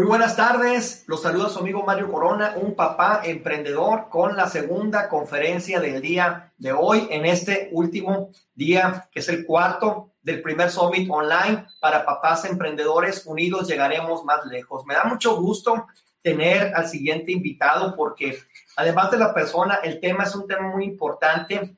Muy buenas tardes, los saluda su amigo Mario Corona, un papá emprendedor con la segunda conferencia del día de hoy en este último día, que es el cuarto del primer Summit Online para papás emprendedores unidos, llegaremos más lejos. Me da mucho gusto tener al siguiente invitado porque además de la persona, el tema es un tema muy importante,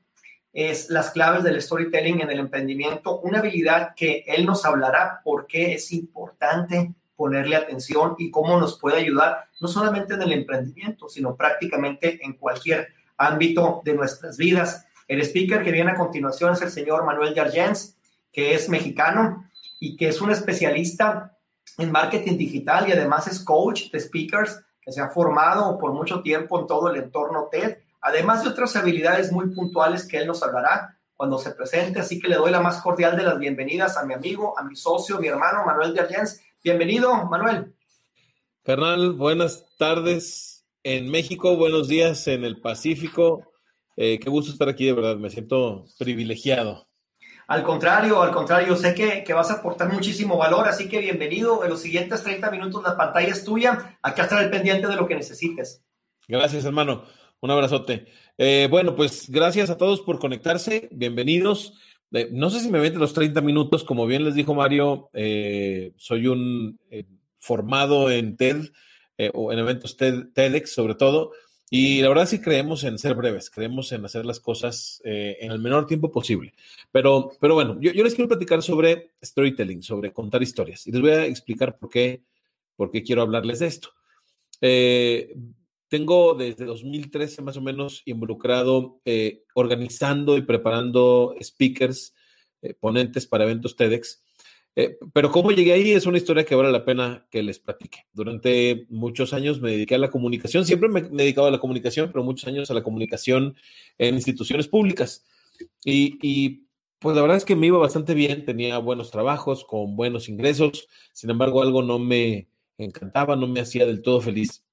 es las claves del storytelling en el emprendimiento, una habilidad que él nos hablará por qué es importante ponerle atención y cómo nos puede ayudar, no solamente en el emprendimiento, sino prácticamente en cualquier ámbito de nuestras vidas. El speaker que viene a continuación es el señor Manuel Yarjens, que es mexicano y que es un especialista en marketing digital y además es coach de speakers que se ha formado por mucho tiempo en todo el entorno TED, además de otras habilidades muy puntuales que él nos hablará cuando se presente. Así que le doy la más cordial de las bienvenidas a mi amigo, a mi socio, mi hermano Manuel Yarjens Bienvenido, Manuel. Carnal, buenas tardes en México, buenos días en el Pacífico. Eh, qué gusto estar aquí, de verdad, me siento privilegiado. Al contrario, al contrario, sé que, que, vas a aportar muchísimo valor, así que bienvenido. En los siguientes 30 minutos la pantalla es tuya. Aquí estar el pendiente de lo que necesites. Gracias, hermano. Un abrazote. Eh, bueno, pues gracias a todos por conectarse. Bienvenidos no sé si me meten los 30 minutos, como bien les dijo Mario, eh, soy un eh, formado en TED eh, o en eventos TED, TEDx sobre todo, y la verdad sí creemos en ser breves, creemos en hacer las cosas en el menor tiempo posible. Pero, pero bueno, yo, yo, les quiero platicar sobre storytelling, sobre contar historias, y les voy a explicar por qué, por qué quiero hablarles de esto. Tengo desde 2013 más o menos involucrado eh, organizando y preparando speakers, eh, ponentes para eventos TEDx. Eh, pero cómo llegué ahí es una historia que vale la pena que les platique. Durante muchos años me dediqué a la comunicación, siempre me, he dedicado a la comunicación, pero muchos años a la comunicación en instituciones públicas. Y, y pues la verdad es que me iba bastante bien, tenía buenos trabajos, con buenos ingresos, sin embargo algo no me encantaba, no me hacía del todo feliz.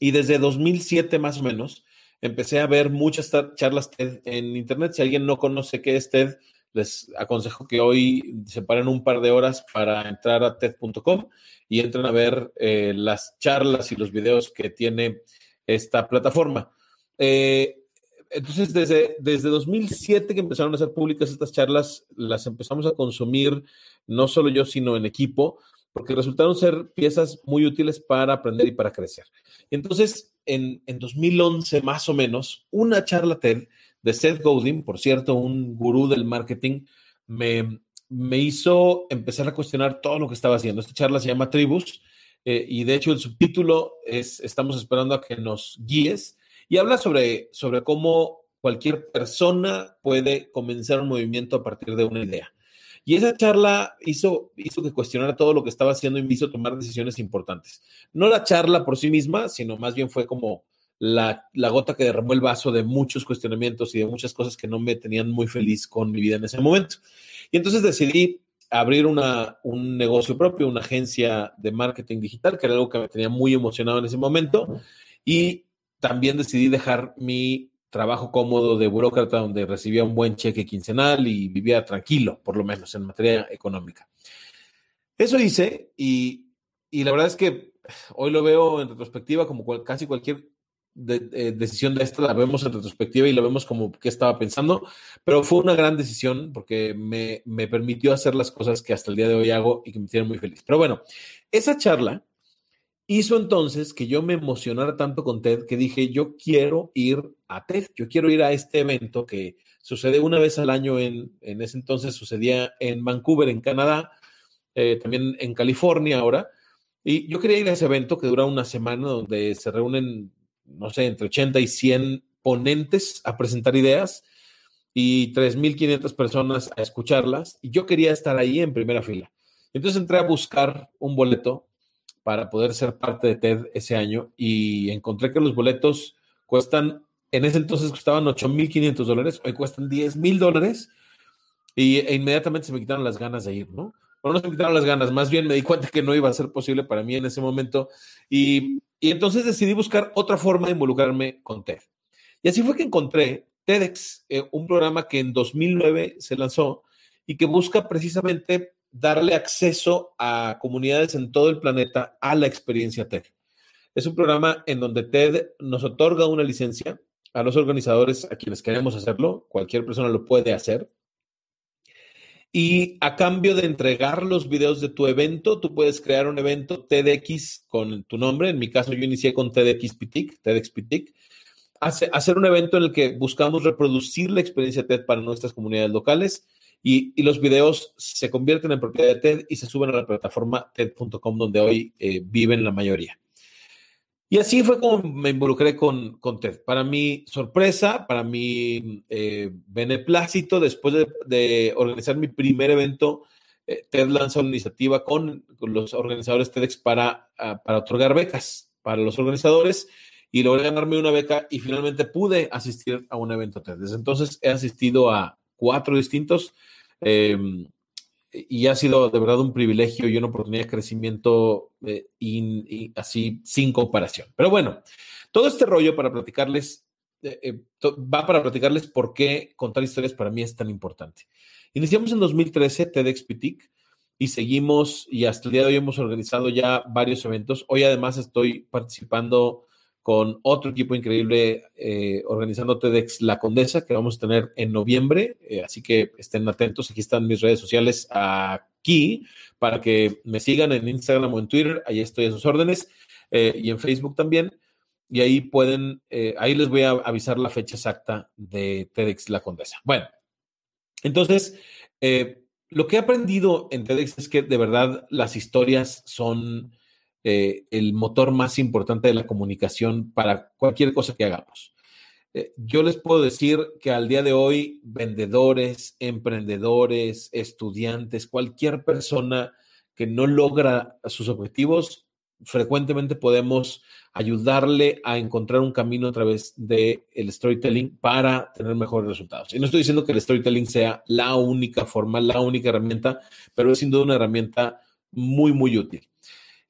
Y desde 2007 más o menos, empecé a ver muchas charlas TED en Internet. Si alguien no conoce qué es TED, les aconsejo que hoy se paren un par de horas para entrar a TED.com y entren a ver eh, las charlas y los videos que tiene esta plataforma. Eh, entonces, desde, desde 2007 que empezaron a ser públicas estas charlas, las empezamos a consumir no solo yo, sino en equipo, porque resultaron ser piezas muy útiles para aprender y para crecer. Entonces, en, en 2011 más o menos, una charla TED de Seth Godin, por cierto, un gurú del marketing, me, me hizo empezar a cuestionar todo lo que estaba haciendo. Esta charla se llama Tribus eh, y de hecho el subtítulo es Estamos esperando a que nos guíes y habla sobre, sobre cómo cualquier persona puede comenzar un movimiento a partir de una idea. Y esa charla hizo, hizo que cuestionara todo lo que estaba haciendo y me hizo tomar decisiones importantes. No la charla por sí misma, sino más bien fue como la, la, gota que derramó el vaso de muchos cuestionamientos y de muchas cosas que no me tenían muy feliz con mi vida en ese momento. Y entonces decidí abrir una, un negocio propio, una agencia de marketing digital, que era algo que me tenía muy emocionado en ese momento. Y también decidí dejar mi trabajo cómodo de burócrata donde recibía un buen cheque quincenal y vivía tranquilo, por lo menos en materia económica. Eso hice y, y la verdad es que hoy lo veo en retrospectiva como casi cualquier eh, decisión de esta la vemos en retrospectiva y lo vemos como que estaba pensando, pero fue una gran decisión porque me, me permitió hacer las cosas que hasta el día de hoy hago y que me tienen muy feliz. Pero bueno, esa charla hizo entonces que yo me emocionara tanto con TED que dije, yo quiero ir a TED, yo quiero ir a este evento que sucede una vez al año en, en ese entonces sucedía en Vancouver, en Canadá, eh, también en California ahora. Y yo quería ir a ese evento que dura una semana donde se reúnen, no sé, entre 80 y 100 ponentes a presentar ideas y 3.500 personas a escucharlas. Y yo quería estar ahí en primera fila. Entonces entré a buscar un boleto para poder ser parte de TED ese año y encontré que los boletos cuestan, en ese entonces costaban 8.500 dólares, hoy cuestan 10.000 dólares y e inmediatamente se me quitaron las ganas de ir, ¿no? Pero no se me quitaron las ganas, más bien me di cuenta que no iba a ser posible para mí en ese momento y, y entonces decidí buscar otra forma de involucrarme con TED. Y así fue que encontré TEDx, eh, un programa que en 2009 se lanzó y que busca precisamente darle acceso a comunidades en todo el planeta a la experiencia TED. Es un programa en donde TED nos otorga una licencia a los organizadores, a quienes queremos hacerlo, cualquier persona lo puede hacer. Y a cambio de entregar los videos de tu evento, tú puedes crear un evento TEDx con tu nombre. En mi caso, yo inicié con TEDx Pitic, TEDx Pitic. hacer un evento en el que buscamos reproducir la experiencia TED para nuestras comunidades locales y, los videos se convierten en propiedad de TED y se suben a la plataforma TED.com donde hoy eh, viven la mayoría. Y así fue como me involucré con, con TED. Para mi sorpresa, para mi eh, beneplácito, después de, organizar mi primer evento, eh, TED lanzó una iniciativa con, los organizadores TEDx para, ah, para otorgar becas para los organizadores y logré ganarme una beca y finalmente pude asistir a un evento TED. Desde entonces he asistido a cuatro distintos Em, y ha sido de verdad un privilegio y una oportunidad de crecimiento eh, y, así sin comparación. Pero bueno, todo este rollo para platicarles, eh, eh, va para platicarles por qué contar historias para mí es tan importante. Iniciamos en 2013 TEDx y seguimos y hasta el día de hoy hemos organizado ya varios eventos. Hoy además estoy participando con otro equipo increíble eh, organizando TEDx La Condesa, que vamos a tener en noviembre. Eh, así que estén atentos. Aquí están mis redes sociales aquí para que me sigan en Instagram o en Twitter. Ahí estoy a sus órdenes. Eh, y en Facebook también. Y ahí pueden, ahí les voy a avisar la fecha exacta de TEDx La Condesa. Bueno, entonces, lo que he aprendido en TEDx es que de verdad las historias son eh, el motor más importante de la comunicación para cualquier cosa que hagamos. Eh, yo les puedo decir que al día de hoy, vendedores, emprendedores, estudiantes, cualquier persona que no logra sus objetivos, frecuentemente podemos ayudarle a encontrar un camino a través del el storytelling para tener mejores resultados. Y no estoy diciendo que el storytelling sea la única forma, la única herramienta, pero es sin duda una herramienta muy, muy útil.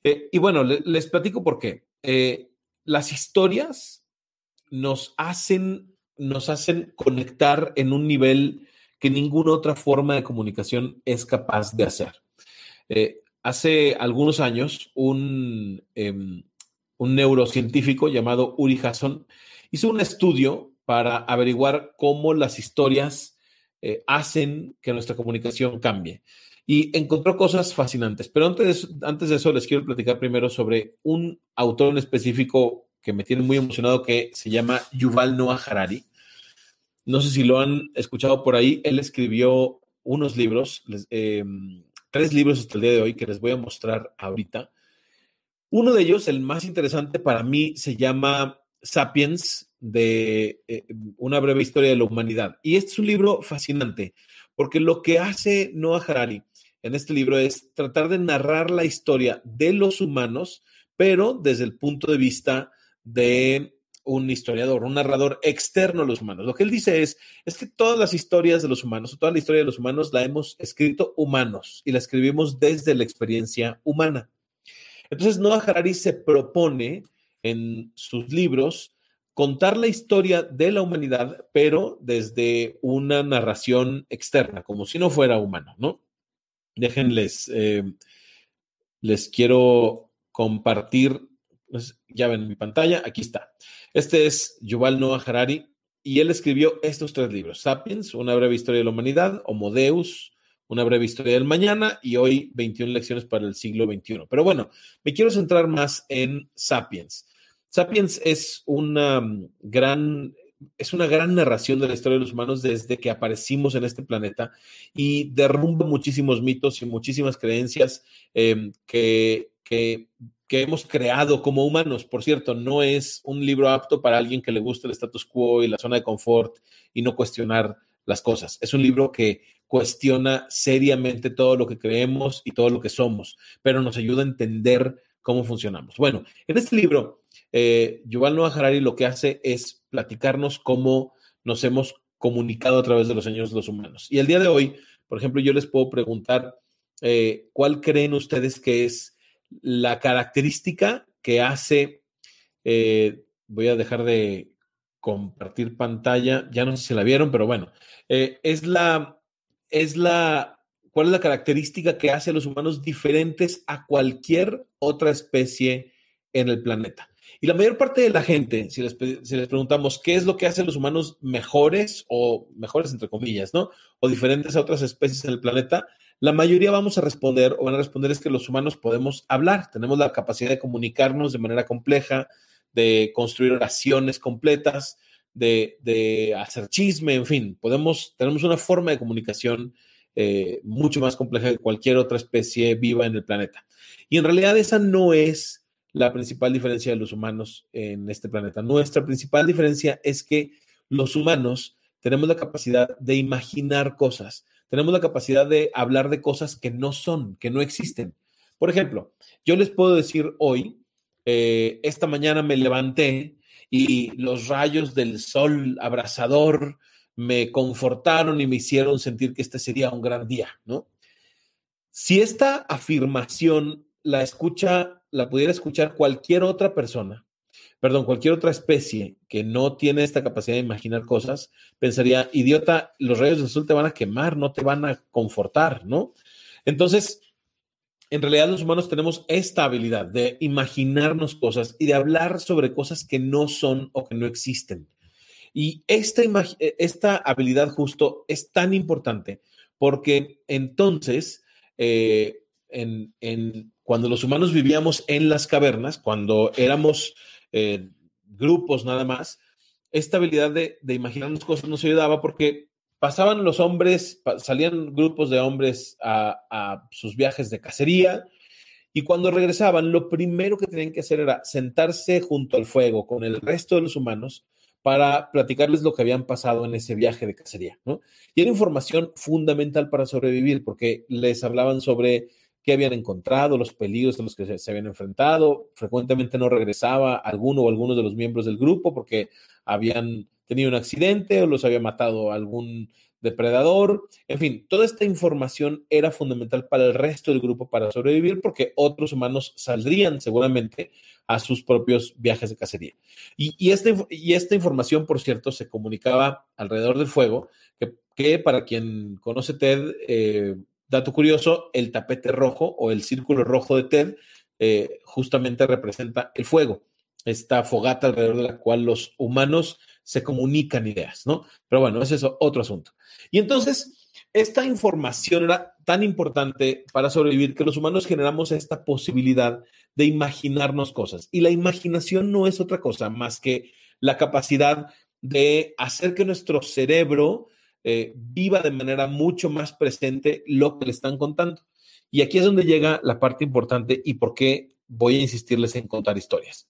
Eh, y bueno, les, platico por qué. Eh, las historias nos hacen, nos hacen conectar en un nivel que ninguna otra forma de comunicación es capaz de hacer. Eh, hace algunos años, un, em, un neurocientífico llamado Uri Hasson hizo un estudio para averiguar cómo las historias hacen que nuestra comunicación cambie y encontró cosas fascinantes. Pero antes, antes de eso, les quiero platicar primero sobre un autor en específico que me tiene muy emocionado que se llama Yuval Noah Harari. No sé si lo han escuchado por ahí. Él escribió unos libros, em, tres libros hasta el día de hoy que les voy a mostrar ahorita. Uno de ellos, el más interesante para mí, se llama Sapiens, de eh, una breve historia de la humanidad. Y este es un libro fascinante, porque lo que hace Noah Harari en este libro es tratar de narrar la historia de los humanos, pero desde el punto de vista de un historiador, un narrador externo a los humanos. Lo que él dice es, es que todas las historias de los humanos, toda la historia de los humanos la hemos escrito humanos y la escribimos desde la experiencia humana. Entonces, Noah Harari se propone en sus libros contar la historia de la humanidad, pero desde una narración externa, como si no fuera humano, ¿no? Déjenles, eh, les quiero compartir, pues, ya ven mi pantalla, aquí está. Este es Yuval Noah Harari y él escribió estos tres libros, Sapiens, una breve historia de la humanidad, Homo Deus, una breve historia del mañana y hoy 21 lecciones para el siglo XXI. Pero bueno, me quiero centrar más en Sapiens. Sapiens es una gran es una gran narración de la historia de los humanos desde que aparecimos en este planeta y derrumba muchísimos mitos y muchísimas creencias em, que, que, hemos creado como humanos. Por cierto, no es un libro apto para alguien que le guste el status quo y la zona de confort y no cuestionar las cosas. Es un libro que cuestiona seriamente todo lo que creemos y todo lo que somos, pero nos ayuda a entender cómo funcionamos. Bueno, en este libro, eh, Yuval Noah Harari lo que hace es platicarnos cómo nos hemos comunicado a través de los años los humanos. Y el día de hoy, por ejemplo, yo les puedo preguntar, eh, ¿cuál creen ustedes que es la característica que hace, eh, voy a dejar de compartir pantalla, ya no sé si la vieron, pero bueno, es la, es la cuál es la característica que hace a los humanos diferentes a cualquier otra especie en el planeta. Y la mayor parte de la gente, si les, si les, preguntamos qué es lo que hace a los humanos mejores o mejores entre comillas, ¿no? O diferentes a otras especies en el planeta, la mayoría vamos a responder o van a responder es que los humanos podemos hablar, tenemos la capacidad de comunicarnos de manera compleja, de construir oraciones completas, de, de hacer chisme, en fin, podemos, tenemos una forma de comunicación eh, mucho más compleja que cualquier otra especie viva en el planeta. Y en realidad esa no es la principal diferencia de los humanos en este planeta. Nuestra principal diferencia es que los humanos tenemos la capacidad de imaginar cosas, tenemos la capacidad de hablar de cosas que no son, que no existen. Por ejemplo, yo les puedo decir hoy, eh, esta mañana me levanté y los rayos del sol abrasador me confortaron y me hicieron sentir que este sería un gran día, ¿no? Si esta afirmación la escucha, la pudiera escuchar cualquier otra persona, perdón, cualquier otra especie que no tiene esta capacidad de imaginar cosas, pensaría, idiota, los rayos del sol te van a quemar, no te van a confortar, ¿no? Entonces, en realidad los humanos tenemos esta habilidad de imaginarnos cosas y de hablar sobre cosas que no son o que no existen. Y esta, e, esta habilidad justo es tan importante porque entonces, eh, en, cuando los humanos vivíamos en las cavernas, cuando éramos eh, grupos nada más, esta habilidad de, de imaginarnos cosas nos ayudaba porque pasaban los hombres, salían grupos de hombres a, a, sus viajes de cacería y cuando regresaban, lo primero que tenían que hacer era sentarse junto al fuego con el resto de los humanos para platicarles lo que habían pasado en ese viaje de cacería, ¿no? Y era información fundamental para sobrevivir, porque les hablaban sobre qué habían encontrado, los peligros a los que se, habían enfrentado. Frecuentemente no regresaba alguno o algunos de los miembros del grupo porque habían tenido un accidente o los había matado algún depredador. En fin, toda esta información era fundamental para el resto del grupo para sobrevivir porque otros humanos saldrían seguramente a sus propios viajes de cacería. Y, este, esta información, por cierto, se comunicaba alrededor del fuego, que, para quien conoce TED, eh, dato curioso, el tapete rojo o el círculo rojo de TED eh, justamente representa el fuego, esta fogata alrededor de la cual los humanos se comunican ideas, ¿no? Pero bueno, ese es otro asunto. Y entonces, esta información era tan importante para sobrevivir que los humanos generamos esta posibilidad de imaginarnos cosas. Y la imaginación no es otra cosa más que la capacidad de hacer que nuestro cerebro eh, viva de manera mucho más presente lo que le están contando. Y aquí es donde llega la parte importante y por qué voy a insistirles en contar historias.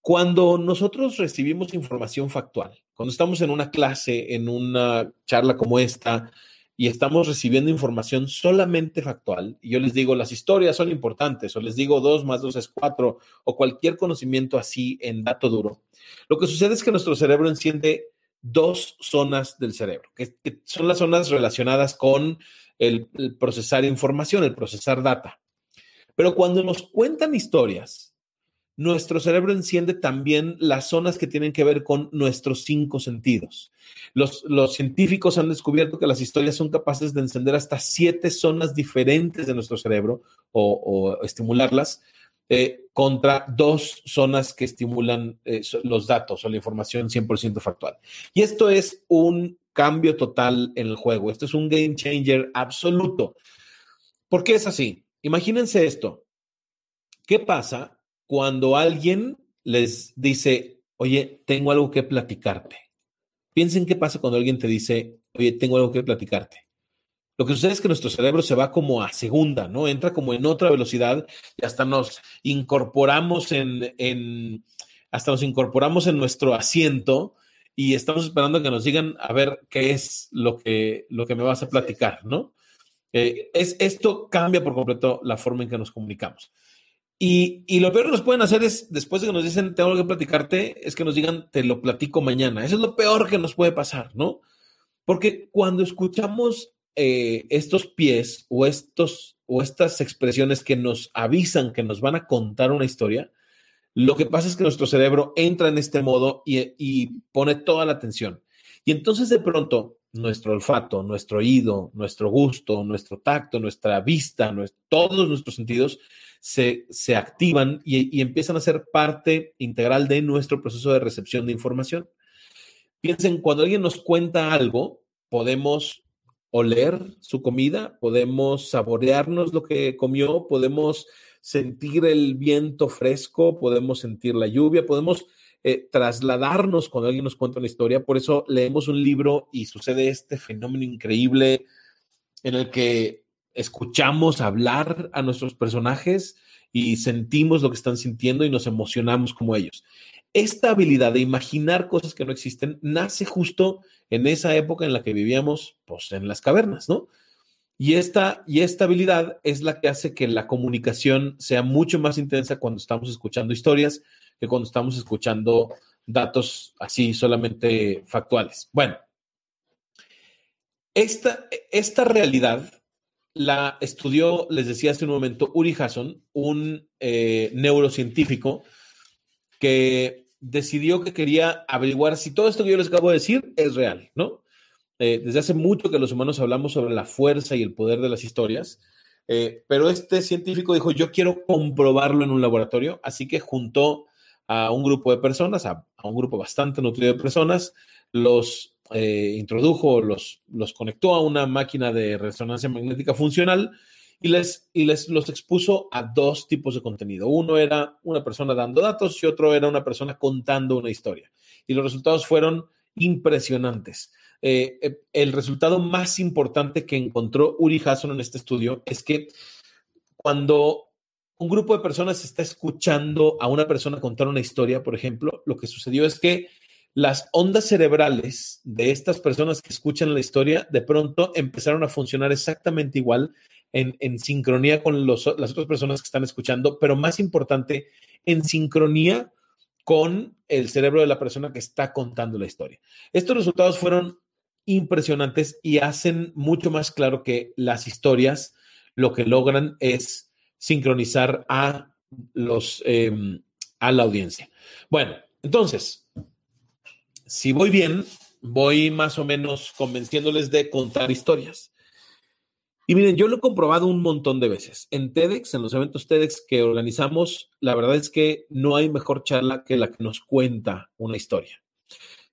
Cuando nosotros recibimos información factual, cuando estamos en una clase, en una charla como esta, y estamos recibiendo información solamente factual, y yo les digo, las historias son importantes, o les digo dos más dos es cuatro, o cualquier conocimiento así en dato duro, lo que sucede es que nuestro cerebro enciende dos zonas del cerebro, que, son las zonas relacionadas con el procesar información, el procesar data. Pero cuando nos cuentan historias, nuestro cerebro enciende también las zonas que tienen que ver con nuestros cinco sentidos. Los, científicos han descubierto que las historias son capaces de encender hasta siete zonas diferentes de nuestro cerebro o, estimularlas eh, contra dos zonas que estimulan eh, los datos o la información 100% factual. Y esto es un cambio total en el juego. Esto es un game changer absoluto. ¿Por qué es así? Imagínense esto. ¿Qué pasa cuando alguien les dice, oye, tengo algo que platicarte. Piensen qué pasa cuando alguien te dice, oye, tengo algo que platicarte. Lo que sucede es que nuestro cerebro se va como a segunda, ¿no? Entra como en otra velocidad y hasta nos incorporamos en, en hasta nos incorporamos en nuestro asiento y estamos esperando que nos digan a ver qué es lo que, lo que me vas a platicar, ¿no? Eh, es, esto cambia por completo la forma en que nos comunicamos. Y, lo peor que nos pueden hacer es, después de que nos dicen, tengo que platicarte, es que nos digan, te lo platico mañana. Eso es lo peor que nos puede pasar, ¿no? Porque cuando escuchamos eh, estos pies o, estos, o estas expresiones que nos avisan que nos van a contar una historia, lo que pasa es que nuestro cerebro entra en este modo y, y pone toda la atención. Y entonces de pronto nuestro olfato, nuestro oído, nuestro gusto, nuestro tacto, nuestra vista, todos nuestros sentidos se, activan y, y, empiezan a ser parte integral de nuestro proceso de recepción de información. Piensen, cuando alguien nos cuenta algo, podemos oler su comida, podemos saborearnos lo que comió, podemos sentir el viento fresco, podemos sentir la lluvia, podemos eh, trasladarnos cuando alguien nos cuenta una historia. Por eso leemos un libro y sucede este fenómeno increíble en el que escuchamos hablar a nuestros personajes y sentimos lo que están sintiendo y nos emocionamos como ellos. Esta habilidad de imaginar cosas que no existen nace justo en esa época en la que vivíamos, pues en las cavernas, ¿no? Y esta, y esta habilidad es la que hace que la comunicación sea mucho más intensa cuando estamos escuchando historias que cuando estamos escuchando datos así solamente factuales. Bueno, esta, esta realidad la estudió, les decía hace un momento, Uri Hasson, un eh, neurocientífico que decidió que quería averiguar si todo esto que yo les acabo de decir es real, ¿no? Eh, desde hace mucho que los humanos hablamos sobre la fuerza y el poder de las historias, eh, pero este científico dijo, yo quiero comprobarlo en un laboratorio, así que juntó a un grupo de personas, a, un grupo bastante nutrido de personas, los eh, introdujo, los, los conectó a una máquina de resonancia magnética funcional y les, y les los expuso a dos tipos de contenido. Uno era una persona dando datos y otro era una persona contando una historia. Y los resultados fueron impresionantes. Eh, eh, el resultado más importante que encontró Uri Hasson en este estudio es que cuando un grupo de personas está escuchando a una persona contar una historia, por ejemplo, lo que sucedió es que las ondas cerebrales de estas personas que escuchan la historia de pronto empezaron a funcionar exactamente igual en, sincronía con las otras personas que están escuchando, pero más importante, en sincronía con el cerebro de la persona que está contando la historia. Estos resultados fueron impresionantes y hacen mucho más claro que las historias lo que logran es sincronizar a los em, a la audiencia. Bueno, entonces, si voy bien, voy más o menos convenciéndoles de contar historias. Y miren, yo lo he comprobado un montón de veces. En TEDx, en los eventos TEDx que organizamos, la verdad es que no hay mejor charla que la que nos cuenta una historia.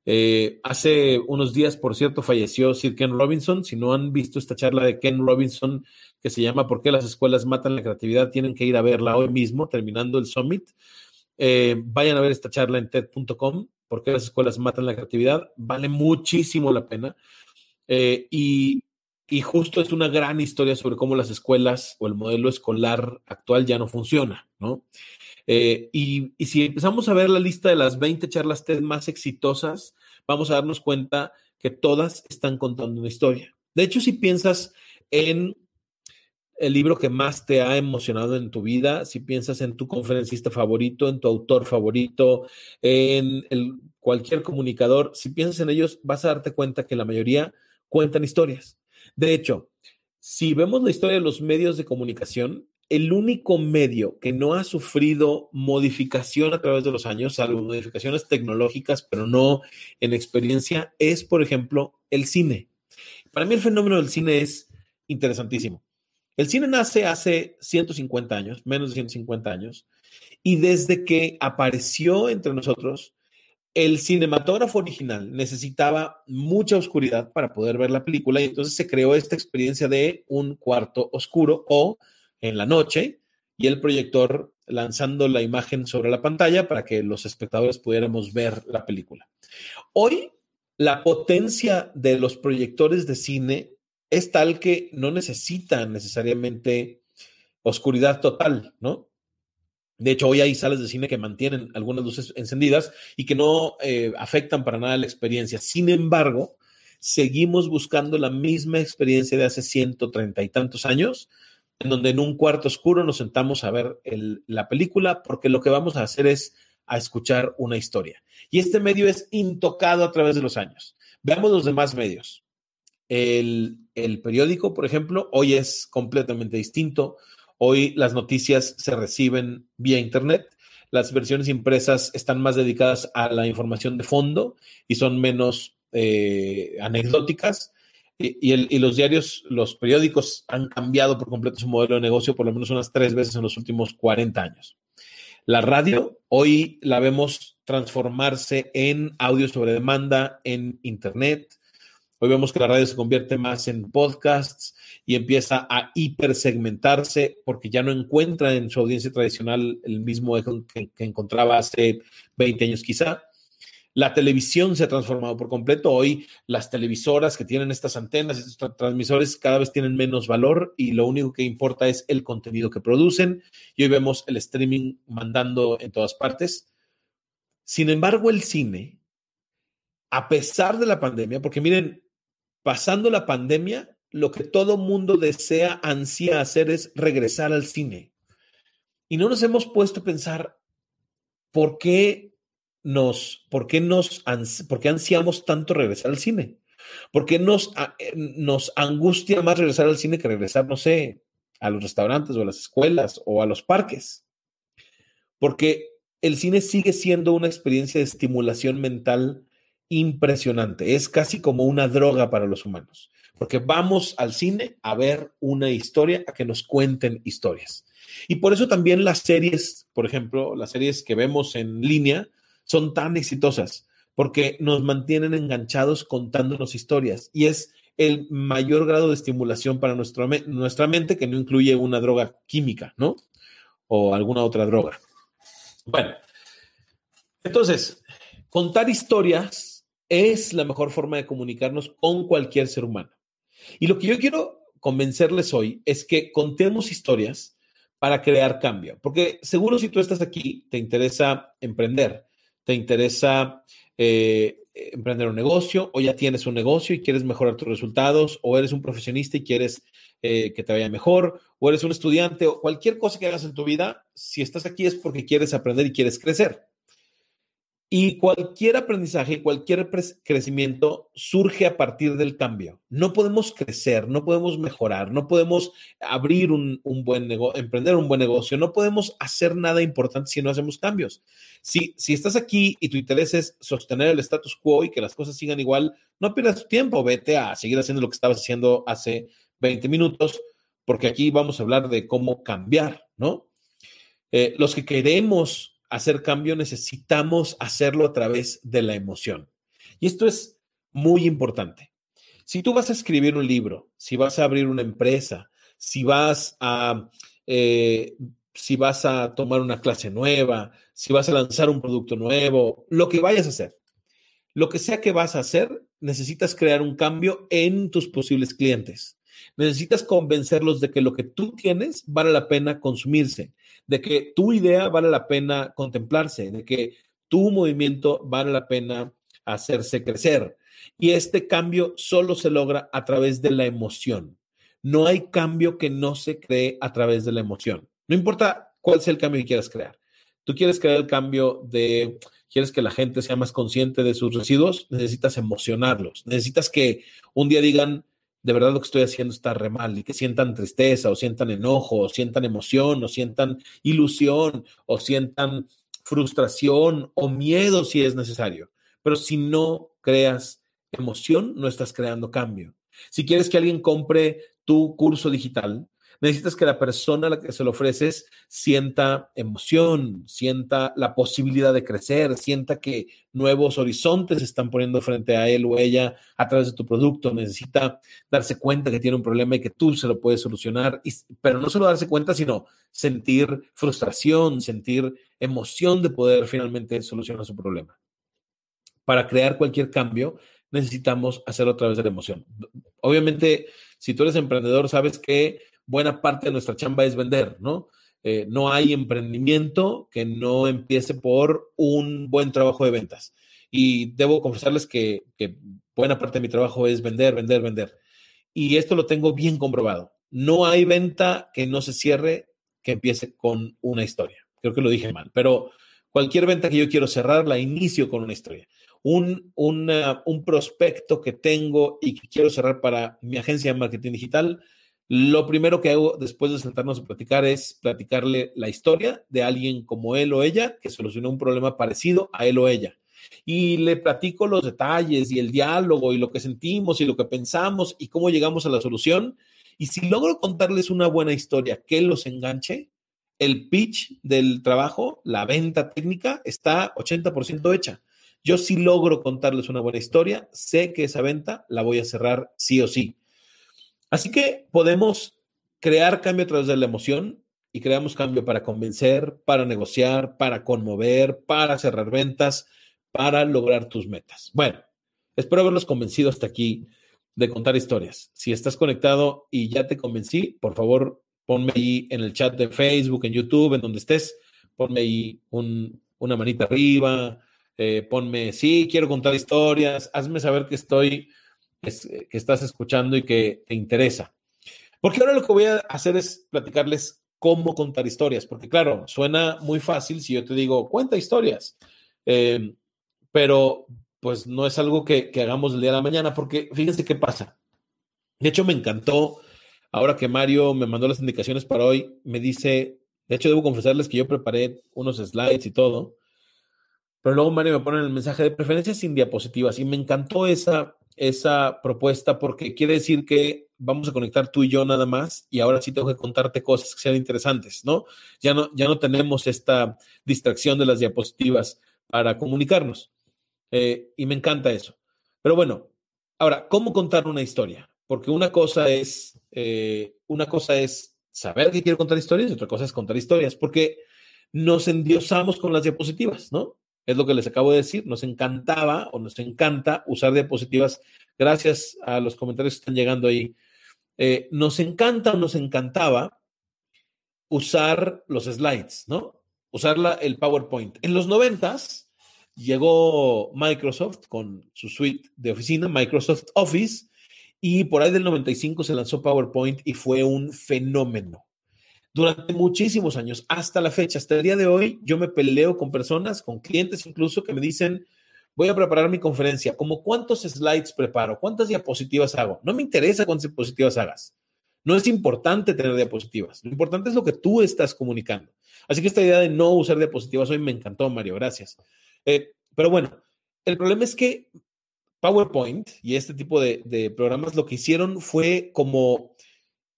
Eh, hace unos días, por cierto, falleció Sir Ken Robinson. Si no han visto esta charla de Ken Robinson que se llama ¿Por qué las escuelas matan la creatividad? Tienen que ir a verla hoy mismo, terminando el summit. Eh, vayan a ver esta charla en TED.com. ¿Por qué las escuelas matan la creatividad? Vale muchísimo la pena. Eh, y, y justo es una gran historia sobre cómo las escuelas o el modelo escolar actual ya no funciona, ¿no? Eh, y, si empezamos a ver la lista de las 20 charlas TED más exitosas, vamos a darnos cuenta que todas están contando una historia. De hecho, si piensas en el libro que más te ha emocionado en tu vida, si piensas en tu conferencista favorito, en tu autor favorito, en cualquier comunicador, si piensas en ellos, vas a darte cuenta que la mayoría cuentan historias. De hecho, si vemos la historia de los medios de comunicación, el único medio que no ha sufrido modificación a través de los años, salvo modificaciones tecnológicas, pero no en experiencia, es, por ejemplo, el cine. Para mí el fenómeno del cine es interesantísimo. El cine nace hace 150 años, menos de 150 años, y desde que apareció entre nosotros, el cinematógrafo original necesitaba mucha oscuridad para poder ver la película y entonces se creó esta experiencia de un cuarto oscuro o en la noche y el proyector lanzando la imagen sobre la pantalla para que los espectadores pudiéramos ver la película. Hoy, la potencia de los proyectores de cine es tal que no necesitan necesariamente oscuridad total, ¿no? De hecho, hoy hay salas de cine que mantienen algunas luces encendidas y que no eh, afectan para nada la experiencia. Sin embargo, seguimos buscando la misma experiencia de hace 130 y tantos años en donde en un cuarto oscuro nos sentamos a ver la película porque lo que vamos a hacer es a escuchar una historia. Y este medio es intocado a través de los años. Veamos los demás medios. El periódico, por ejemplo, hoy es completamente distinto. Hoy las noticias se reciben vía Internet. Las versiones impresas están más dedicadas a la información de fondo y son menos eh, anecdóticas y, los diarios, los periódicos han cambiado por completo su modelo de negocio por lo menos unas tres veces en los últimos 40 años. La radio hoy la vemos transformarse en audio sobre demanda, en Internet. Hoy vemos que la radio se convierte más en podcasts y empieza a hipersegmentarse porque ya no encuentra en su audiencia tradicional el mismo que, que encontraba hace 20 años quizá. La televisión se ha transformado por completo. Hoy las televisoras que tienen estas antenas, estos transmisores, cada vez tienen menos valor y lo único que importa es el contenido que producen. Y hoy vemos el streaming mandando en todas partes. Sin embargo, el cine, a pesar de la pandemia, porque miren, pasando la pandemia, lo que todo mundo desea, ansía hacer es regresar al cine. Y no nos hemos puesto a pensar por qué nos, por qué nos, por qué ansiamos tanto regresar al cine? ¿Por qué nos, eh, nos angustia más regresar al cine que regresar, no sé, a los restaurantes o a las escuelas o a los parques? Porque el cine sigue siendo una experiencia de estimulación mental impresionante. Es casi como una droga para los humanos, porque vamos al cine a ver una historia, a que nos cuenten historias. Y por eso también las series, por ejemplo, las series que vemos en línea, son tan exitosas porque nos mantienen enganchados contándonos historias y es el mayor grado de estimulación para nuestra, nuestra mente que no incluye una droga química, ¿no? O alguna otra droga. Bueno, entonces, contar historias es la mejor forma de comunicarnos con cualquier ser humano. Y lo que yo quiero convencerles hoy es que contemos historias para crear cambio, porque seguro si tú estás aquí, te interesa emprender, te interesa eh, emprender un negocio o ya tienes un negocio y quieres mejorar tus resultados o eres un profesionista y quieres eh, que te vaya mejor o eres un estudiante o cualquier cosa que hagas en tu vida, si estás aquí es porque quieres aprender y quieres crecer. Y cualquier aprendizaje, cualquier crecimiento surge a partir del cambio. No podemos crecer, no podemos mejorar, no podemos abrir un, buen negocio, emprender un buen negocio, no podemos hacer nada importante si no hacemos cambios. Si, si estás aquí y tu interés es sostener el status quo y que las cosas sigan igual, no pierdas tu tiempo, vete a seguir haciendo lo que estabas haciendo hace 20 minutos, porque aquí vamos a hablar de cómo cambiar, ¿no? Eh, los que queremos hacer cambio necesitamos hacerlo a través de la emoción. Y esto es muy importante. Si tú vas a escribir un libro, si vas a abrir una empresa, si vas a, eh, si vas a tomar una clase nueva, si vas a lanzar un producto nuevo, lo que vayas a hacer, lo que sea que vas a hacer, necesitas crear un cambio en tus posibles clientes. Necesitas convencerlos de que lo que tú tienes vale la pena consumirse, de que tu idea vale la pena contemplarse, de que tu movimiento vale la pena hacerse crecer. Y este cambio solo se logra a través de la emoción. No hay cambio que no se cree a través de la emoción. No importa cuál sea el cambio que quieras crear. Tú quieres crear el cambio de, quieres que la gente sea más consciente de sus residuos, necesitas emocionarlos. Necesitas que un día digan, de verdad lo que estoy haciendo está re mal y que sientan tristeza o sientan enojo o sientan emoción o sientan ilusión o sientan frustración o miedo si es necesario. Pero si no creas emoción, no estás creando cambio. Si quieres que alguien compre tu curso digital, necesitas que la persona a la que se lo ofreces sienta emoción, sienta la posibilidad de crecer, sienta que nuevos horizontes se están poniendo frente a él o ella a través de tu producto. Necesita darse cuenta que tiene un problema y que tú se lo puedes solucionar, pero no solo darse cuenta, sino sentir frustración, sentir emoción de poder finalmente solucionar su problema. Para crear cualquier cambio, necesitamos hacerlo a través de la emoción. Obviamente, si tú eres emprendedor, sabes que buena parte de nuestra chamba es vender, ¿no? Eh, no hay emprendimiento que no empiece por un buen trabajo de ventas. Y debo confesarles que, que, buena parte de mi trabajo es vender, vender, vender. Y esto lo tengo bien comprobado. No hay venta que no se cierre que empiece con una historia. Creo que lo dije mal, pero cualquier venta que yo quiero cerrar la inicio con una historia. Un, un prospecto que tengo y que quiero cerrar para mi agencia de marketing digital, lo primero que hago después de sentarnos a platicar es platicarle la historia de alguien como él o ella que solucionó un problema parecido a él o ella. y le platico los detalles y el diálogo y lo que sentimos y lo que pensamos y cómo llegamos a la solución. Y si logro contarles una buena historia que los enganche, el pitch del trabajo, la venta técnica está 80% hecha. Yo si logro contarles una buena historia, sé que esa venta la voy a cerrar sí o sí. Así que podemos crear cambio a través de la emoción y creamos cambio para convencer, para negociar, para conmover, para cerrar ventas, para lograr tus metas. Bueno, espero haberlos convencido hasta aquí de contar historias. Si estás conectado y ya te convencí, por favor, ponme ahí en el chat de Facebook, en YouTube, en donde estés, ponme ahí una manita arriba, eh, ponme, sí, quiero contar historias, hazme saber que estoy, que estás escuchando y que te interesa. Porque ahora lo que voy a hacer es platicarles cómo contar historias, porque claro, suena muy fácil si yo te digo, cuenta historias, eh, pero pues no es algo que, hagamos el día de la mañana, porque fíjense qué pasa. De hecho, me encantó, ahora que Mario me mandó las indicaciones para hoy, me dice, de hecho, debo confesarles que yo preparé unos slides y todo, pero luego Mario me pone el mensaje de preferencia sin diapositivas y me encantó esa, esa propuesta porque quiere decir que vamos a conectar tú y yo nada más y ahora sí tengo que contarte cosas que sean interesantes, ¿no? Ya no, ya no tenemos esta distracción de las diapositivas para comunicarnos. Eh, y me encanta eso. Pero bueno, ahora, ¿cómo contar una historia? Porque una cosa es, eh, una cosa es saber que quiero contar historias y otra cosa es contar historias, porque nos endiosamos con las diapositivas, ¿no? Es lo que les acabo de decir, nos encantaba o nos encanta usar diapositivas gracias a los comentarios que están llegando ahí. Eh, nos encanta o nos encantaba usar los slides, ¿no? Usar el PowerPoint. En los noventas, llegó Microsoft con su suite de oficina, Microsoft Office, y por ahí del 95 se lanzó PowerPoint y fue un fenómeno. Durante muchísimos años, hasta la fecha, hasta el día de hoy, yo me peleo con personas, con clientes incluso, que me dicen, voy a preparar mi conferencia, ¿cómo cuántos slides preparo? ¿Cuántas diapositivas hago? No me interesa cuántas diapositivas hagas. No es importante tener diapositivas. Lo importante es lo que tú estás comunicando. Así que esta idea de no usar diapositivas hoy me encantó, Mario. Gracias. Eh, pero bueno, el problema es que PowerPoint y este tipo de, programas lo que hicieron fue como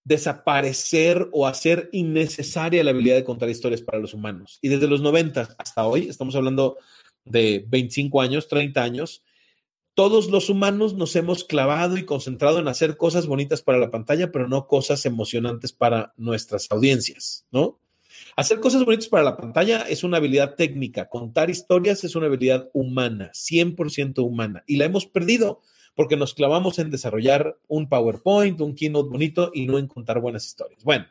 desaparecer o hacer innecesaria la habilidad de contar historias para los humanos. Y desde los 90 hasta hoy, estamos hablando de 25 años, 30 años, todos los humanos nos hemos clavado y concentrado en hacer cosas bonitas para la pantalla, pero no cosas emocionantes para nuestras audiencias, ¿no? Hacer cosas bonitas para la pantalla es una habilidad técnica, contar historias es una habilidad humana, 100% humana, y la hemos perdido porque nos clavamos en desarrollar un PowerPoint, un keynote bonito y no en contar buenas historias. Bueno,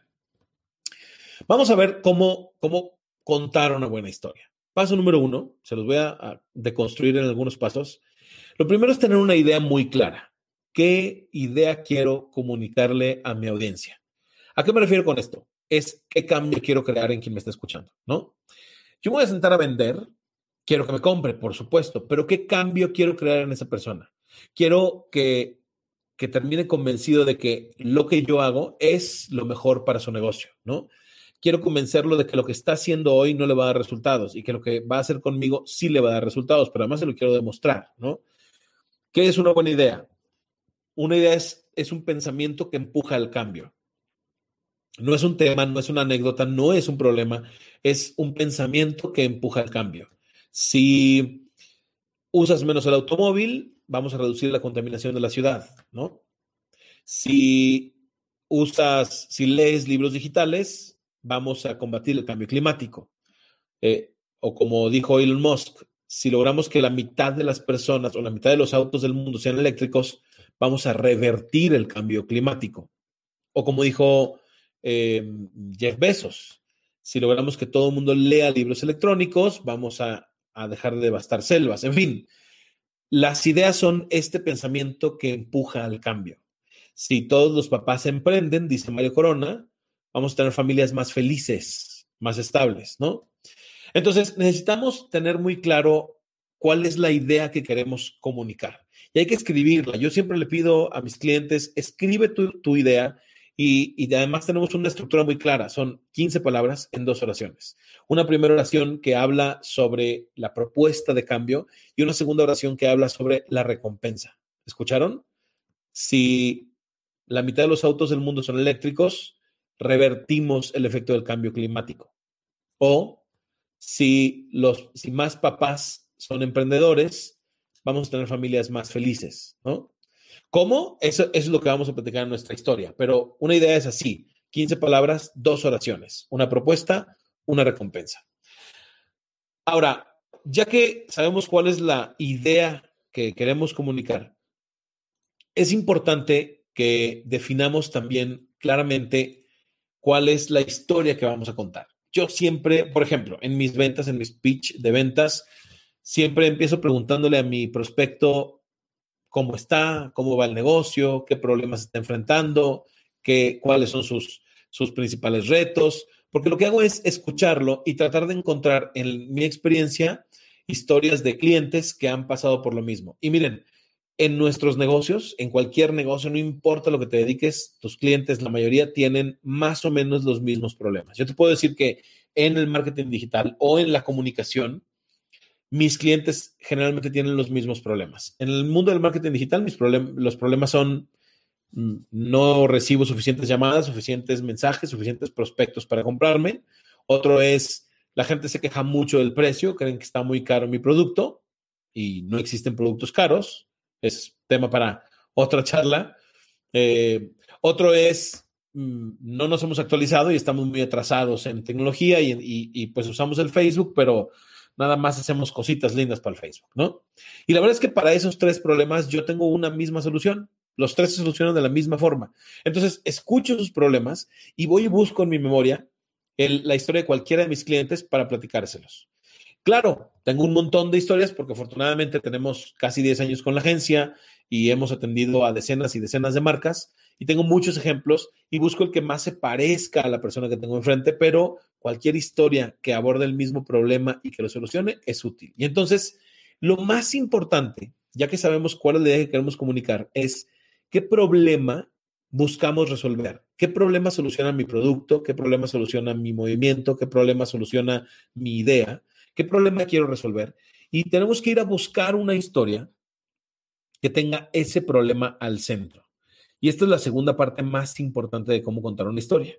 vamos a ver cómo, cómo contar una buena historia. Paso número uno, se los voy a deconstruir en algunos pasos. Lo primero es tener una idea muy clara. ¿Qué idea quiero comunicarle a mi audiencia? ¿A qué me refiero con esto? es qué cambio quiero crear en quien me está escuchando, ¿no? Yo voy a sentar a vender, quiero que me compre, por supuesto, pero ¿qué cambio quiero crear en esa persona? Quiero que, que termine convencido de que lo que yo hago es lo mejor para su negocio, ¿no? Quiero convencerlo de que lo que está haciendo hoy no le va a dar resultados y que lo que va a hacer conmigo sí le va a dar resultados, pero además se lo quiero demostrar, ¿no? ¿Qué es una buena idea? Una idea es, es un pensamiento que empuja al cambio. No es un tema, no es una anécdota, no es un problema, es un pensamiento que empuja el cambio. Si usas menos el automóvil, vamos a reducir la contaminación de la ciudad, ¿no? Si usas, si lees libros digitales, vamos a combatir el cambio climático. Eh, o como dijo Elon Musk, si logramos que la mitad de las personas o la mitad de los autos del mundo sean eléctricos, vamos a revertir el cambio climático. O como dijo eh, Jeff Bezos. Si logramos que todo el mundo lea libros electrónicos, vamos a, dejar de devastar selvas. En fin, las ideas son este pensamiento que empuja al cambio. Si todos los papás emprenden, dice Mario Corona, vamos a tener familias más felices, más estables, ¿no? Entonces, necesitamos tener muy claro cuál es la idea que queremos comunicar. Y hay que escribirla. Yo siempre le pido a mis clientes, escribe tu, tu idea Y, además tenemos una estructura muy clara, son 15 palabras en dos oraciones. Una primera oración que habla sobre la propuesta de cambio y una segunda oración que habla sobre la recompensa. ¿Escucharon? Si la mitad de los autos del mundo son eléctricos, revertimos el efecto del cambio climático. O si, los, si más papás son emprendedores, vamos a tener familias más felices, ¿no? ¿Cómo? Eso, es lo que vamos a platicar en nuestra historia, pero una idea es así, 15 palabras, dos oraciones, una propuesta, una recompensa. Ahora, ya que sabemos cuál es la idea que queremos comunicar, es importante que definamos también claramente cuál es la historia que vamos a contar. Yo siempre, por ejemplo, en mis ventas, en mis pitch de ventas, siempre empiezo preguntándole a mi prospecto cómo está, cómo va el negocio, qué problemas está enfrentando, qué, cuáles son sus, sus principales retos, porque lo que hago es escucharlo y tratar de encontrar en mi experiencia historias de clientes que han pasado por lo mismo. Y miren, en nuestros negocios, en cualquier negocio, no importa lo que te dediques, tus clientes, la mayoría tienen más o menos los mismos problemas. Yo te puedo decir que en el marketing digital o en la comunicación, mis clientes generalmente tienen los mismos problemas. En el mundo del marketing digital, mis los problemas son mm, no recibo suficientes llamadas, suficientes mensajes, suficientes prospectos para comprarme. Otro es, la gente se queja mucho del precio, creen que está muy caro mi producto y no existen productos caros. Es tema para otra charla. Eh, otro es, mm, no nos hemos actualizado y estamos muy atrasados en tecnología y pues usamos el Facebook, pero nada más hacemos cositas lindas para el Facebook, ¿no? Y la verdad es que para esos tres problemas yo tengo una misma solución. Los tres se solucionan de la misma forma. Entonces, escucho sus problemas y voy y busco en mi memoria la historia de cualquiera de mis clientes para platicárselos. Claro, tengo un montón de historias porque afortunadamente tenemos casi 10 años con la agencia y hemos atendido a decenas y decenas de marcas y tengo muchos ejemplos y busco el que más se parezca a la persona que tengo enfrente, pero cualquier historia que aborde el mismo problema y que lo solucione es útil. Y entonces, lo más importante, ya que sabemos cuál es la idea que queremos comunicar, es qué problema buscamos resolver. ¿Qué problema soluciona mi producto? ¿Qué problema soluciona mi movimiento? ¿Qué problema soluciona mi idea? ¿Qué problema quiero resolver? Y tenemos que ir a buscar una historia que tenga ese problema al centro. Y esta es la segunda parte más importante de cómo contar una historia.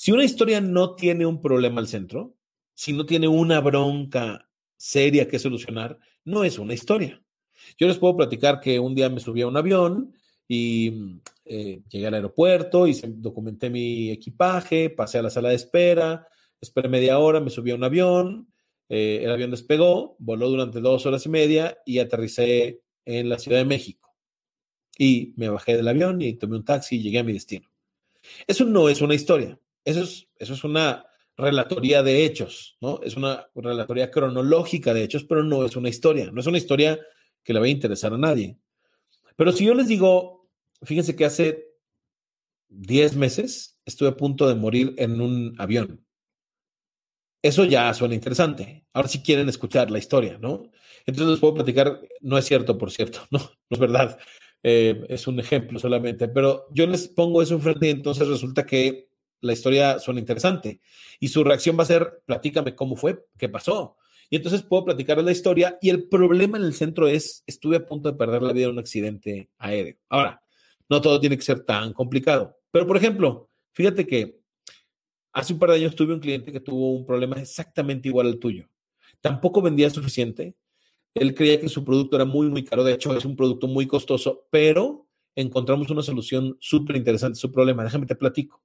Si una historia no tiene un problema al centro, si no tiene una bronca seria que solucionar, no es una historia. Yo les puedo platicar que un día me subí a un avión y eh, llegué al aeropuerto y documenté mi equipaje, pasé a la sala de espera, esperé media hora, me subí a un avión, eh, el avión despegó, voló durante dos horas y media y aterricé en la Ciudad de México. Y me bajé del avión y tomé un taxi y llegué a mi destino. Eso no es una historia, eso es, eso es una relatoría de hechos, ¿no? Es una relatoría cronológica de hechos, pero no es una historia, no es una historia que le va a interesar a nadie. Pero si yo les digo, fíjense que hace 10 meses estuve a punto de morir en un avión. Eso ya suena interesante. Ahora sí quieren escuchar la historia, ¿no? Entonces les puedo platicar, no es cierto, por cierto, no, no es verdad. Eh, es un ejemplo solamente, pero yo les pongo eso enfrente y entonces resulta que la historia suena interesante y su reacción va a ser, platícame cómo fue, qué pasó. Y entonces puedo platicar la historia y el problema en el centro es, estuve a punto de perder la vida en un accidente aéreo. Ahora, no todo tiene que ser tan complicado, pero por ejemplo, fíjate que Hace un par de años tuve un cliente que tuvo un problema exactamente igual al tuyo. Tampoco vendía suficiente. Él creía que su producto era muy, muy caro. De hecho, es un producto muy costoso, pero encontramos una solución súper interesante a su problema. Déjame te platico.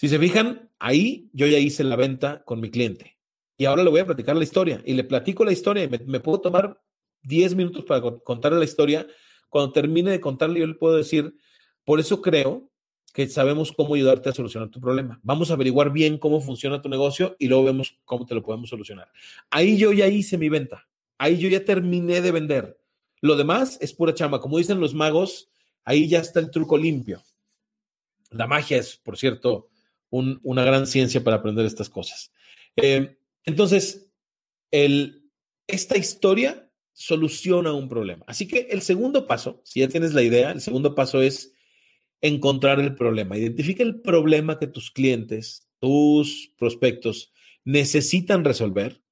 Si se fijan, ahí yo ya hice la venta con mi cliente. Y ahora le voy a platicar la historia. Y le platico la historia. Me, me puedo tomar 10 minutos para contarle la historia. Cuando termine de contarle, yo le puedo decir, por eso creo que sabemos cómo ayudarte a solucionar tu problema. Vamos a averiguar bien cómo funciona tu negocio y luego vemos cómo te lo podemos solucionar. Ahí yo ya hice mi venta. Ahí yo ya terminé de vender. Lo demás es pura chamba. Como dicen los magos, ahí ya está el truco limpio. La magia es, por cierto, una gran ciencia para aprender estas cosas. Eh, entonces, esta historia soluciona un problema. Así que el segundo paso, si ya tienes la idea, el segundo paso es encontrar el problema. Identifica el problema que tus clientes, tus prospectos necesitan resolver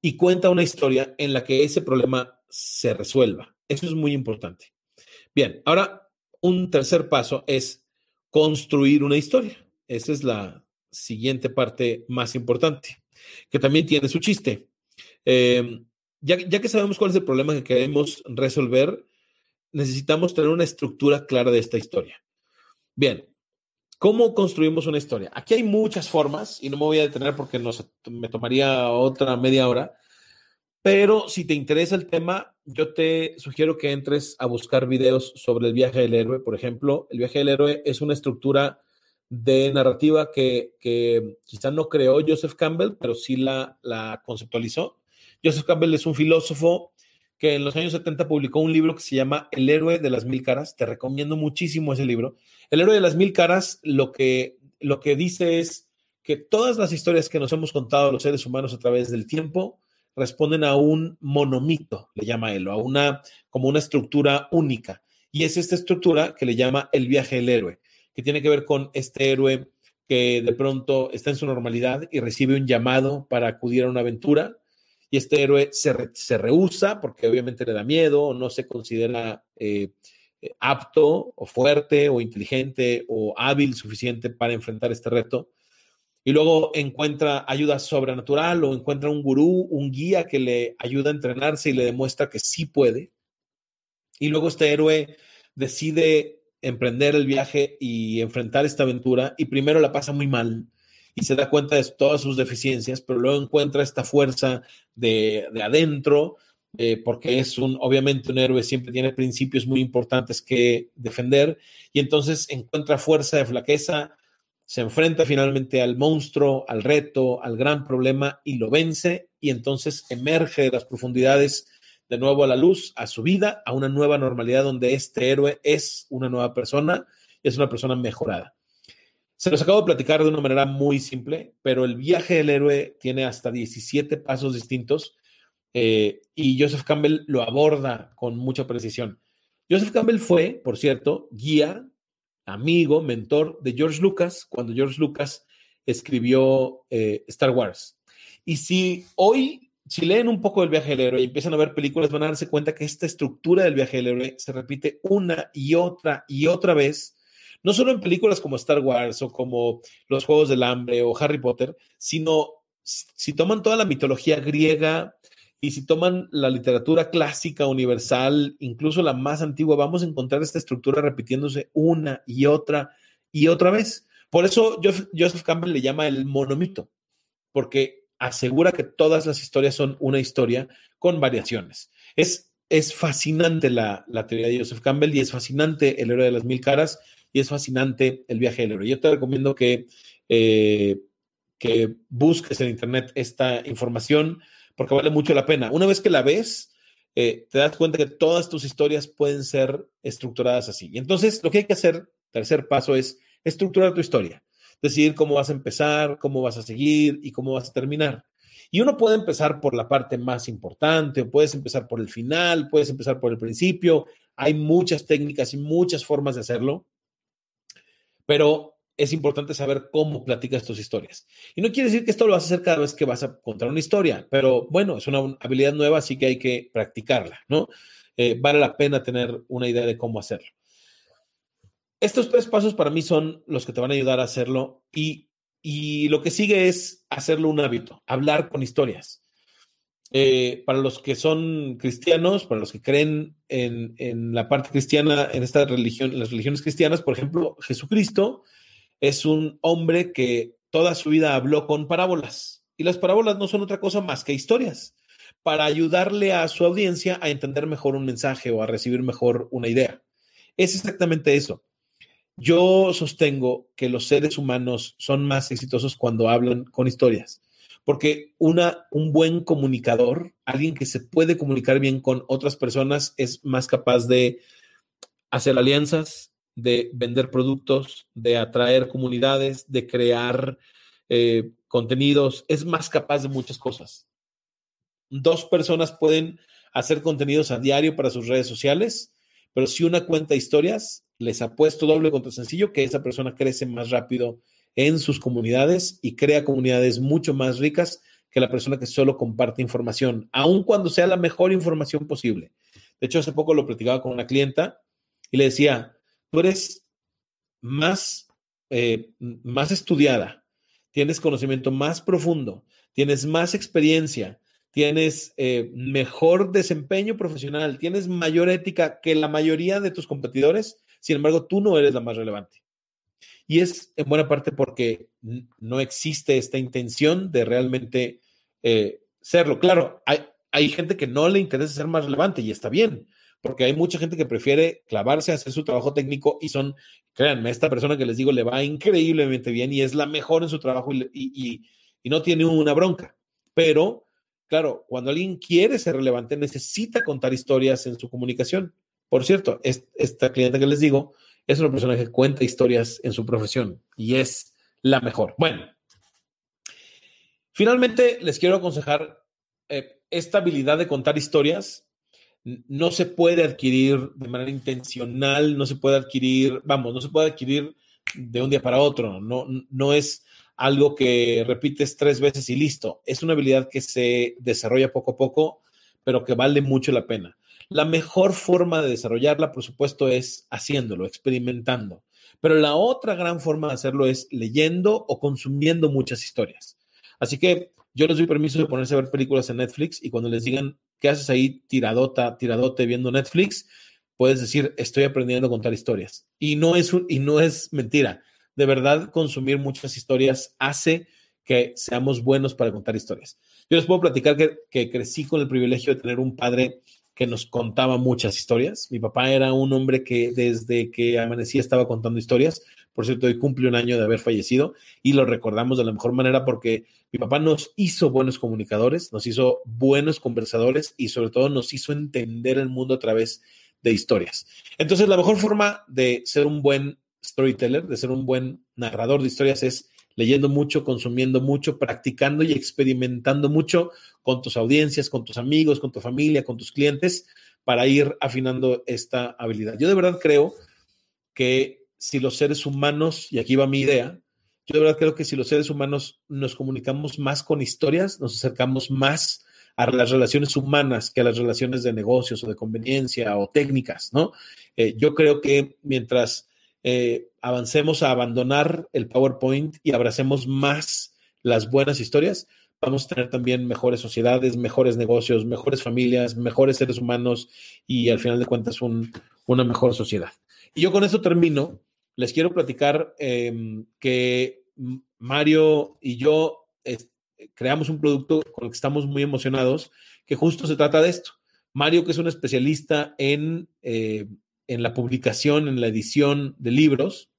y cuenta una historia en la que ese problema se resuelva. Eso es muy importante. Bien, ahora un tercer paso es construir una historia. Esa es la siguiente parte más importante, que también tiene su chiste. Em, ya, ya que sabemos cuál es el problema que queremos resolver, necesitamos tener una estructura clara de esta historia. Bien, ¿cómo construimos una historia? Aquí hay muchas formas y no me voy a detener porque nos, me tomaría otra media hora, pero si te interesa el tema, yo te sugiero que entres a buscar videos sobre el viaje del héroe. Por ejemplo, el viaje del héroe es una estructura de narrativa que, que quizá no creó Joseph Campbell, pero sí la, conceptualizó. Joseph Campbell es un filósofo que en los años 70 publicó un libro que se llama El héroe de las mil caras. Te recomiendo muchísimo ese libro. El héroe de las mil caras lo que, lo que dice es que todas las historias que nos hemos contado los seres humanos a través del tiempo responden a un monomito, le llama él, a una, como una estructura única. Y es esta estructura que le llama el viaje del héroe, que tiene que ver con este héroe que de pronto está en su normalidad y recibe un llamado para acudir a una aventura y este héroe se, rehúsa porque obviamente le da miedo no se considera eh, eh, apto o fuerte o inteligente o hábil suficiente para enfrentar este reto. Y luego encuentra ayuda sobrenatural o encuentra un gurú, un guía que le ayuda a entrenarse y le demuestra que sí puede. Y luego este héroe decide emprender el viaje y enfrentar esta aventura y primero la pasa muy mal y se da cuenta de todas sus deficiencias, pero luego encuentra esta fuerza de, adentro, eh, porque es un, obviamente un héroe siempre tiene principios muy importantes que defender, y entonces encuentra fuerza de flaqueza, se enfrenta finalmente al monstruo, al reto, al gran problema y lo vence, y entonces emerge de las profundidades de nuevo a la luz, a su vida, a una nueva normalidad donde este héroe es una nueva persona, es una persona mejorada. Se los acabo de platicar de una manera muy simple, pero el viaje del héroe tiene hasta 17 pasos distintos eh, y Joseph Campbell lo aborda con mucha precisión. Joseph Campbell fue, por cierto, guía, amigo, mentor de George Lucas cuando George Lucas escribió eh, Star Wars. Y si hoy, si leen un poco del viaje del héroe y empiezan a ver películas, van a darse cuenta que esta estructura del viaje del héroe se repite una y otra y otra vez no solo en películas como Star Wars o como Los Juegos del Hambre o Harry Potter, sino si toman toda la mitología griega y si toman la literatura clásica universal, incluso la más antigua, vamos a encontrar esta estructura repitiéndose una y otra y otra vez. Por eso Joseph Campbell le llama el monomito, porque asegura que todas las historias son una historia con variaciones. Es, es fascinante la, la teoría de Joseph Campbell y es fascinante el héroe de las mil caras y es fascinante el viaje del héroe. Yo te recomiendo que, eh, que busques en internet esta información porque vale mucho la pena. Una vez que la ves, eh, te das cuenta que todas tus historias pueden ser estructuradas así. Y entonces lo que hay que hacer, tercer paso, es estructurar tu historia. Decidir cómo vas a empezar, cómo vas a seguir y cómo vas a terminar. Y uno puede empezar por la parte más importante, puedes empezar por el final, puedes empezar por el principio. Hay muchas técnicas y muchas formas de hacerlo pero es importante saber cómo platicas tus historias. Y no quiere decir que esto lo vas a hacer cada vez que vas a contar una historia, pero bueno, es una habilidad nueva, así que hay que practicarla, ¿no? Eh, vale la pena tener una idea de cómo hacerlo. Estos tres pasos para mí son los que te van a ayudar a hacerlo y, y lo que sigue es hacerlo un hábito, hablar con historias. Eh, para los que son cristianos, para los que creen en, la parte cristiana, en esta religión, en las religiones cristianas, por ejemplo, Jesucristo es un hombre que toda su vida habló con parábolas. Y las parábolas no son otra cosa más que historias para ayudarle a su audiencia a entender mejor un mensaje o a recibir mejor una idea. Es exactamente eso. Yo sostengo que los seres humanos son más exitosos cuando hablan con historias porque una, un buen comunicador, alguien que se puede comunicar bien con otras personas, es más capaz de hacer alianzas, de vender productos, de atraer comunidades, de crear eh, contenidos, es más capaz de muchas cosas. Dos personas pueden hacer contenidos a diario para sus redes sociales, pero si una cuenta historias, les apuesto doble contra sencillo que esa persona crece más rápido en sus comunidades y crea comunidades mucho más ricas que la persona que solo comparte información, aun cuando sea la mejor información posible. De hecho, hace poco lo platicaba con una clienta y le decía, tú eres más, eh, más estudiada, tienes conocimiento más profundo, tienes más experiencia, tienes eh, mejor desempeño profesional, tienes mayor ética que la mayoría de tus competidores, sin embargo, tú no eres la más relevante. Y es en buena parte porque no existe esta intención de realmente eh, serlo. Claro, hay, gente que no le interesa ser más relevante y está bien, porque hay mucha gente que prefiere clavarse a hacer su trabajo técnico y son, créanme, esta persona que les digo le va increíblemente bien y es la mejor en su trabajo y, y, y no tiene una bronca. Pero Claro, cuando alguien quiere ser relevante, necesita contar historias en su comunicación. Por cierto, esta cliente que les digo es una persona que cuenta historias en su profesión y es la mejor. Bueno, finalmente les quiero aconsejar eh, esta habilidad de contar historias. No se puede adquirir de manera intencional, no se puede adquirir, vamos, no se puede adquirir de un día para otro. No, no es algo que repites tres veces y listo. Es una habilidad que se desarrolla poco a poco, pero que vale mucho la pena. La mejor forma de desarrollarla, por supuesto, es haciéndolo, experimentando. Pero la otra gran forma de hacerlo es leyendo o consumiendo muchas historias. Así que yo les doy permiso de ponerse a ver películas en Netflix y cuando les digan, ¿qué haces ahí tiradota, tiradote viendo Netflix? Puedes decir, estoy aprendiendo a contar historias. Y no es, y no es mentira de verdad consumir muchas historias hace que seamos buenos para contar historias. Yo les puedo platicar que, crecí con el privilegio de tener un padre que nos contaba muchas historias. Mi papá era un hombre que desde que amanecía estaba contando historias. Por cierto, hoy cumple un año de haber fallecido y lo recordamos de la mejor manera porque mi papá nos hizo buenos comunicadores, nos hizo buenos conversadores y sobre todo nos hizo entender el mundo a través de historias. Entonces, la mejor forma de ser un buen storyteller, de ser un buen narrador de historias, es leyendo mucho, consumiendo mucho, practicando y experimentando mucho con tus audiencias, con tus amigos, con tu familia, con tus clientes, para ir afinando esta habilidad. Yo de verdad creo que si los seres humanos, y aquí va mi idea, yo de verdad creo que si los seres humanos nos comunicamos más con historias, nos acercamos más a las relaciones humanas que a las relaciones de negocios o de conveniencia o técnicas, ¿no? Eh, yo creo que mientras eh, avancemos a abandonar el PowerPoint y abracemos más las buenas historias, vamos a tener también mejores sociedades, mejores negocios, mejores familias, mejores seres humanos y al final de cuentas una mejor sociedad. Y yo con esto termino. Les quiero platicar em, que Mario y yo creamos un producto con el que estamos muy emocionados, que justo se trata de esto. Mario, que es un especialista en eh, en la publicación, en la edición de libros,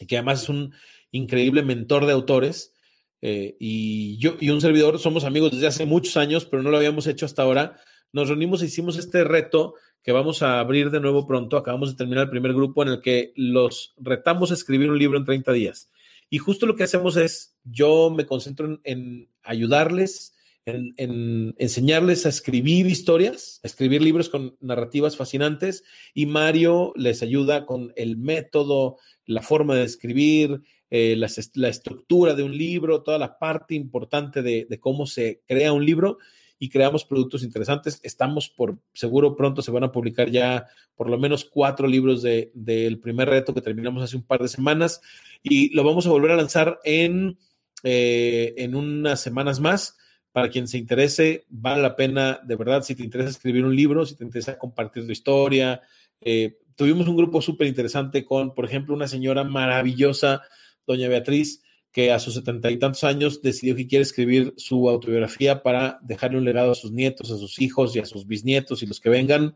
y que además es un increíble mentor de autores. Eh, y yo y un servidor somos amigos desde hace muchos años, pero no lo habíamos hecho hasta ahora. Nos reunimos e hicimos este reto que vamos a abrir de nuevo pronto. Acabamos de terminar el primer grupo en el que los retamos a escribir un libro en 30 días. Y justo lo que hacemos es, yo me concentro en ayudarles en, enseñarles a escribir historias, a escribir libros con narrativas fascinantes y Mario les ayuda con el método, la forma de escribir, eh, la, estructura de un libro, toda la parte importante de, cómo se crea un libro y creamos productos interesantes. Estamos por seguro pronto se van a publicar ya por lo menos cuatro libros del primer reto que terminamos hace un par de semanas y lo vamos a volver a lanzar en, eh, en unas semanas más para quien se interese, vale la pena, de verdad, si te interesa escribir un libro, si te interesa compartir tu historia. Eh, tuvimos un grupo súper interesante con, por ejemplo, una señora maravillosa, doña Beatriz, que a sus setenta y tantos años decidió que quiere escribir su autobiografía para dejarle un legado a sus nietos, a sus hijos y a sus bisnietos y los que vengan.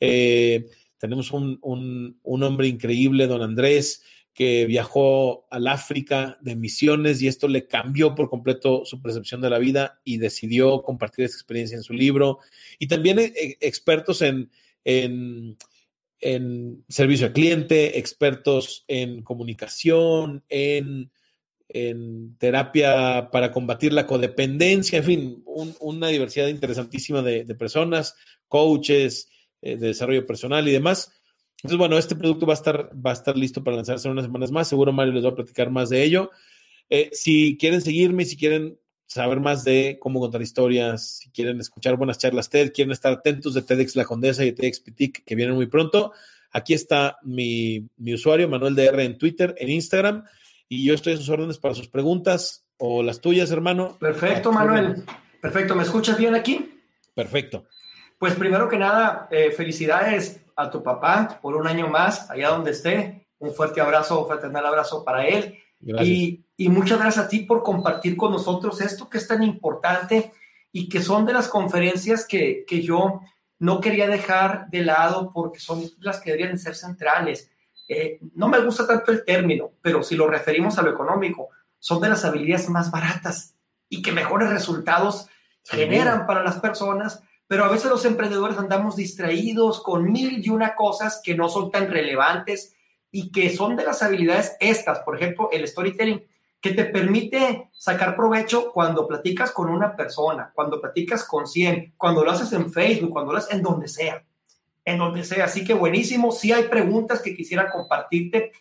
Eh, tenemos un, un hombre increíble, don Andrés, que viajó al África de misiones y esto le cambió por completo su percepción de la vida y decidió compartir esa experiencia en su libro. Y también eh, expertos en, en, servicio al cliente, expertos en comunicación, en, terapia para combatir la codependencia, en fin, una diversidad interesantísima de, personas, coaches, de desarrollo personal y demás. Entonces, bueno, este producto va a estar, va a estar listo para lanzarse en unas semanas más. Seguro Mario les va a platicar más de ello. si quieren seguirme, si quieren saber más de cómo contar historias, si quieren escuchar buenas charlas TED, quieren estar atentos de TEDx La Condesa y TEDx Pitic, que vienen muy pronto, aquí está mi, usuario, Manuel DR, en Twitter, en Instagram, y yo estoy a sus órdenes para sus preguntas o las tuyas, hermano. Perfecto, Manuel. Perfecto. ¿Me escuchas bien aquí? Perfecto. Pues primero que nada, eh, felicidades a tu papá por un año más, allá donde esté. Un fuerte abrazo, un fraternal abrazo para él. Y, muchas gracias a ti por compartir con nosotros esto que es tan importante y que son de las conferencias que, yo no quería dejar de lado porque son las que deberían ser centrales. Eh, no me gusta tanto el término, pero si lo referimos a lo económico, son de las habilidades más baratas y que mejores resultados generan para las personas, pero a veces los emprendedores andamos distraídos con mil y una cosas que no son tan relevantes y que son de las habilidades estas, por ejemplo, el storytelling, que te permite sacar provecho cuando platicas con una persona, cuando platicas con 100, cuando lo haces en Facebook, cuando lo haces en donde sea, en donde sea. Así que buenísimo. Si hay preguntas que quisiera compartirte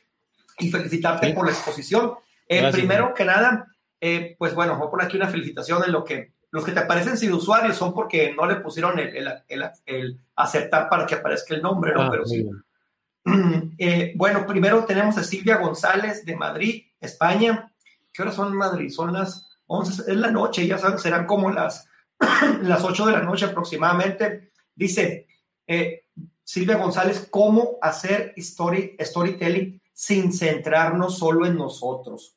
y felicitarte por la exposición. Eh, primero que nada, eh, pues bueno, voy a poner aquí una felicitación en lo que los que te aparecen sin usuario son porque no le pusieron el, el, aceptar para que aparezca el nombre, ¿no? Ah, Pero sí, Eh, bueno, primero tenemos a Silvia González de Madrid, España. ¿Qué horas son en Madrid? Son las 11, es la noche, ya saben, serán como las, las 8 de la noche aproximadamente. Dice eh, Silvia González, ¿cómo hacer story, storytelling sin centrarnos solo en nosotros?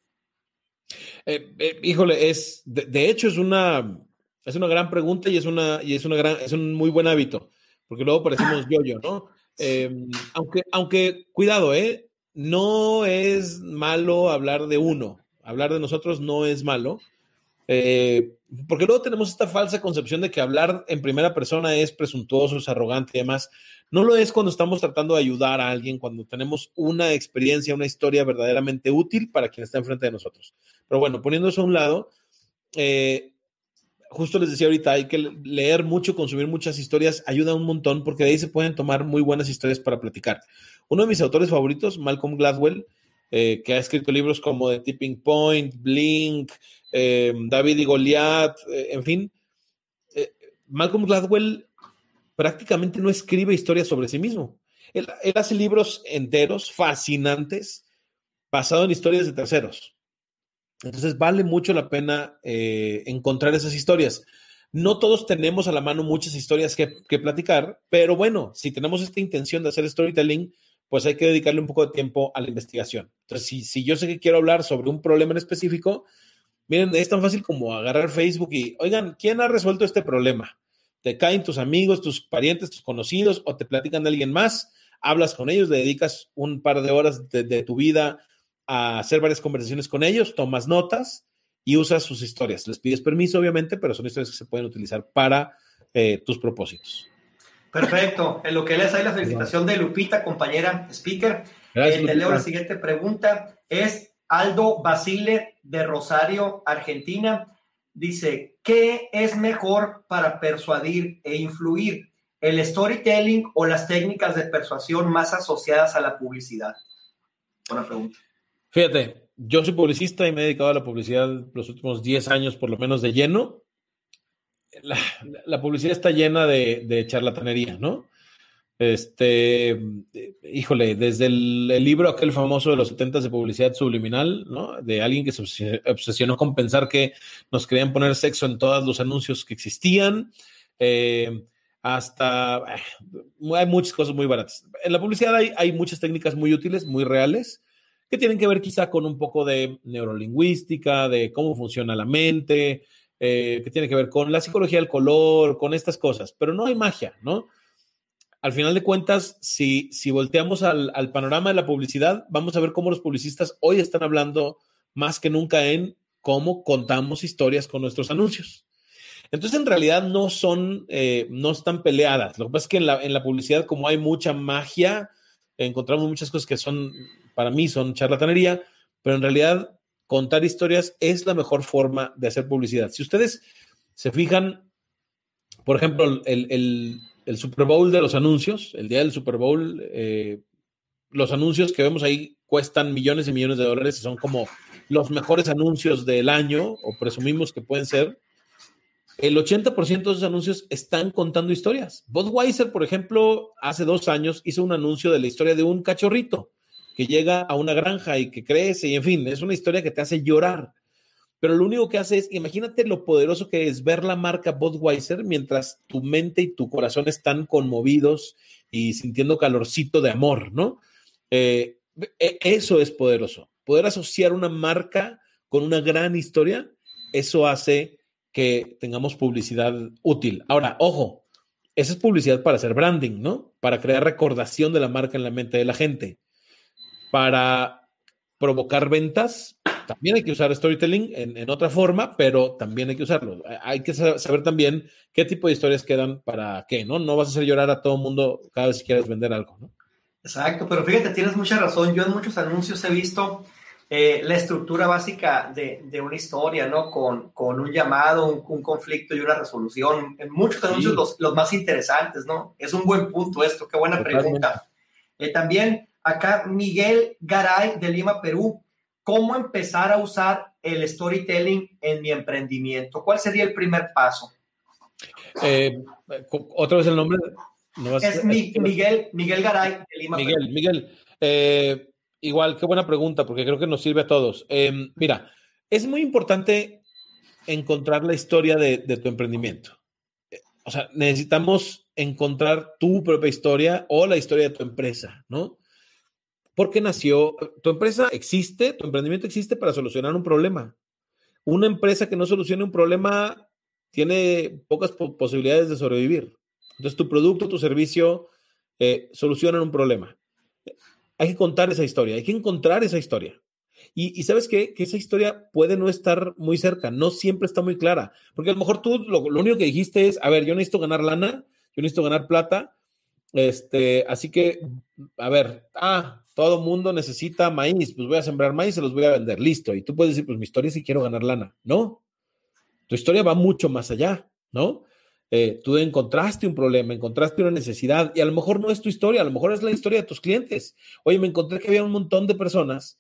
Eh, híjole, es, de, hecho es una, es una gran pregunta y es, una, y es, una gran, es un muy buen hábito, porque luego parecemos yo-yo, ¿no? Em, aunque, aunque, cuidado, ¿eh? No es malo hablar de uno. Hablar de nosotros no es malo. Eh, porque luego tenemos esta falsa concepción de que hablar en primera persona es presuntuoso, es arrogante y demás. No lo es cuando estamos tratando de ayudar a alguien, cuando tenemos una experiencia, una historia verdaderamente útil para quien está enfrente de nosotros. Pero bueno, poniendo a un lado, eh, justo les decía ahorita, hay que leer mucho, consumir muchas historias, ayuda un montón porque de ahí se pueden tomar muy buenas historias para platicar. Uno de mis autores favoritos, Malcolm Gladwell, eh, que ha escrito libros como The Tipping Point, Blink, eh, David y Goliath, eh, en fin. Malcolm Gladwell prácticamente no escribe historias sobre sí mismo. Él, él hace libros enteros, fascinantes, basados en historias de terceros. Entonces vale mucho la pena encontrar esas historias. No todos tenemos a la mano muchas historias que, platicar, pero bueno, si tenemos esta intención de hacer storytelling, pues hay que dedicarle un poco de tiempo a la investigación. Entonces, si, yo sé que quiero hablar sobre un problema en específico, miren, es tan fácil como agarrar Facebook y, oigan, ¿quién ha resuelto este problema? Te caen tus amigos, tus parientes, tus conocidos o te platican de alguien más, hablas con ellos, le dedicas un par de horas de tu vida a hacer varias conversaciones con ellos, tomas notas y usas sus historias. Les pides permiso, obviamente, pero son historias que se pueden utilizar para eh, tus propósitos. Perfecto. En lo que les hay la felicitación de Lupita, compañera speaker. Gracias, eh, leo la siguiente pregunta. Es Aldo Basile de Rosario, Argentina. Dice, ¿qué es mejor para persuadir e influir? ¿El storytelling o las técnicas de persuasión más asociadas a la publicidad? Buena pregunta. Fíjate, yo soy publicista y me he dedicado a la publicidad los últimos 10 años por lo menos de lleno. La, publicidad está llena de, charlatanería, ¿no? Este, híjole, desde el, libro aquel famoso de los 70 de publicidad subliminal, ¿no? De alguien que se obsesionó con pensar que nos querían poner sexo en todos los anuncios que existían, eh, hasta, eh, hay muchas cosas muy baratas. En la publicidad hay, hay muchas técnicas muy útiles, muy reales, que tienen que ver quizá con un poco de neurolingüística, de cómo funciona la mente, eh, que tiene que ver con la psicología del color, con estas cosas, pero no hay magia, ¿no? Al final de cuentas, si, si volteamos al, al panorama de la publicidad, vamos a ver cómo los publicistas hoy están hablando más que nunca en cómo contamos historias con nuestros anuncios. Entonces, en realidad no son, eh, no están peleadas. Lo que pasa es que en la, en la publicidad, como hay mucha magia, encontramos muchas cosas que son para mí son charlatanería, pero en realidad contar historias es la mejor forma de hacer publicidad. Si ustedes se fijan, por ejemplo, el, Super Bowl de los anuncios, el día del Super Bowl, eh, los anuncios que vemos ahí cuestan millones y millones de dólares y son como los mejores anuncios del año, o presumimos que pueden ser. El 80% de esos anuncios están contando historias. Budweiser, por ejemplo, hace dos años hizo un anuncio de la historia de un cachorrito que llega a una granja y que crece, y en fin, es una historia que te hace llorar. Pero lo único que hace es, imagínate lo poderoso que es ver la marca Budweiser mientras tu mente y tu corazón están conmovidos y sintiendo calorcito de amor, ¿no? Eh, e, eso es poderoso. Poder asociar una marca con una gran historia, eso hace que tengamos publicidad útil. Ahora, ojo, esa es publicidad para hacer branding, ¿no? Para crear recordación de la marca en la mente de la gente. Para provocar ventas, también hay que usar storytelling en, otra forma, pero también hay que usarlo. Hay que saber también qué tipo de historias quedan para qué, ¿no? No vas a hacer llorar a todo el mundo cada vez que quieres vender algo, ¿no? Exacto, pero fíjate, tienes mucha razón. Yo en muchos anuncios he visto eh, la estructura básica de, de, una historia, ¿no? Con, con un llamado, un, conflicto y una resolución. En muchos anuncios los, los, más interesantes, ¿no? Es un buen punto esto, qué buena pregunta. Eh, también acá Miguel Garay de Lima, Perú. ¿Cómo empezar a usar el storytelling en mi emprendimiento? ¿Cuál sería el primer paso? Eh, otra vez el nombre es Miguel, Miguel Garay de Lima. Miguel, Miguel. Eh, igual, qué buena pregunta, porque creo que nos sirve a todos. Em, mira, es muy importante encontrar la historia de, tu emprendimiento. O sea, necesitamos encontrar tu propia historia o la historia de tu empresa, ¿no? ¿Por qué nació? Tu empresa existe, tu emprendimiento existe para solucionar un problema. Una empresa que no solucione un problema tiene pocas posibilidades de sobrevivir. Entonces, tu producto, tu servicio eh, solucionan un problema. Hay que contar esa historia, hay que encontrar esa historia. Y, sabes qué? que esa historia puede no estar muy cerca, no siempre está muy clara, porque a lo mejor tú lo, único que dijiste es, a ver, yo necesito ganar lana, yo necesito ganar plata, este, así que, a ver, ah, todo mundo necesita maíz, pues voy a sembrar maíz y se los voy a vender, listo. Y tú puedes decir, pues mi historia si quiero ganar lana. No, tu historia va mucho más allá, ¿no? Eh, tú encontraste un problema, encontraste una necesidad y a lo mejor no es tu historia, a lo mejor es la historia de tus clientes. Oye, me encontré que había un montón de personas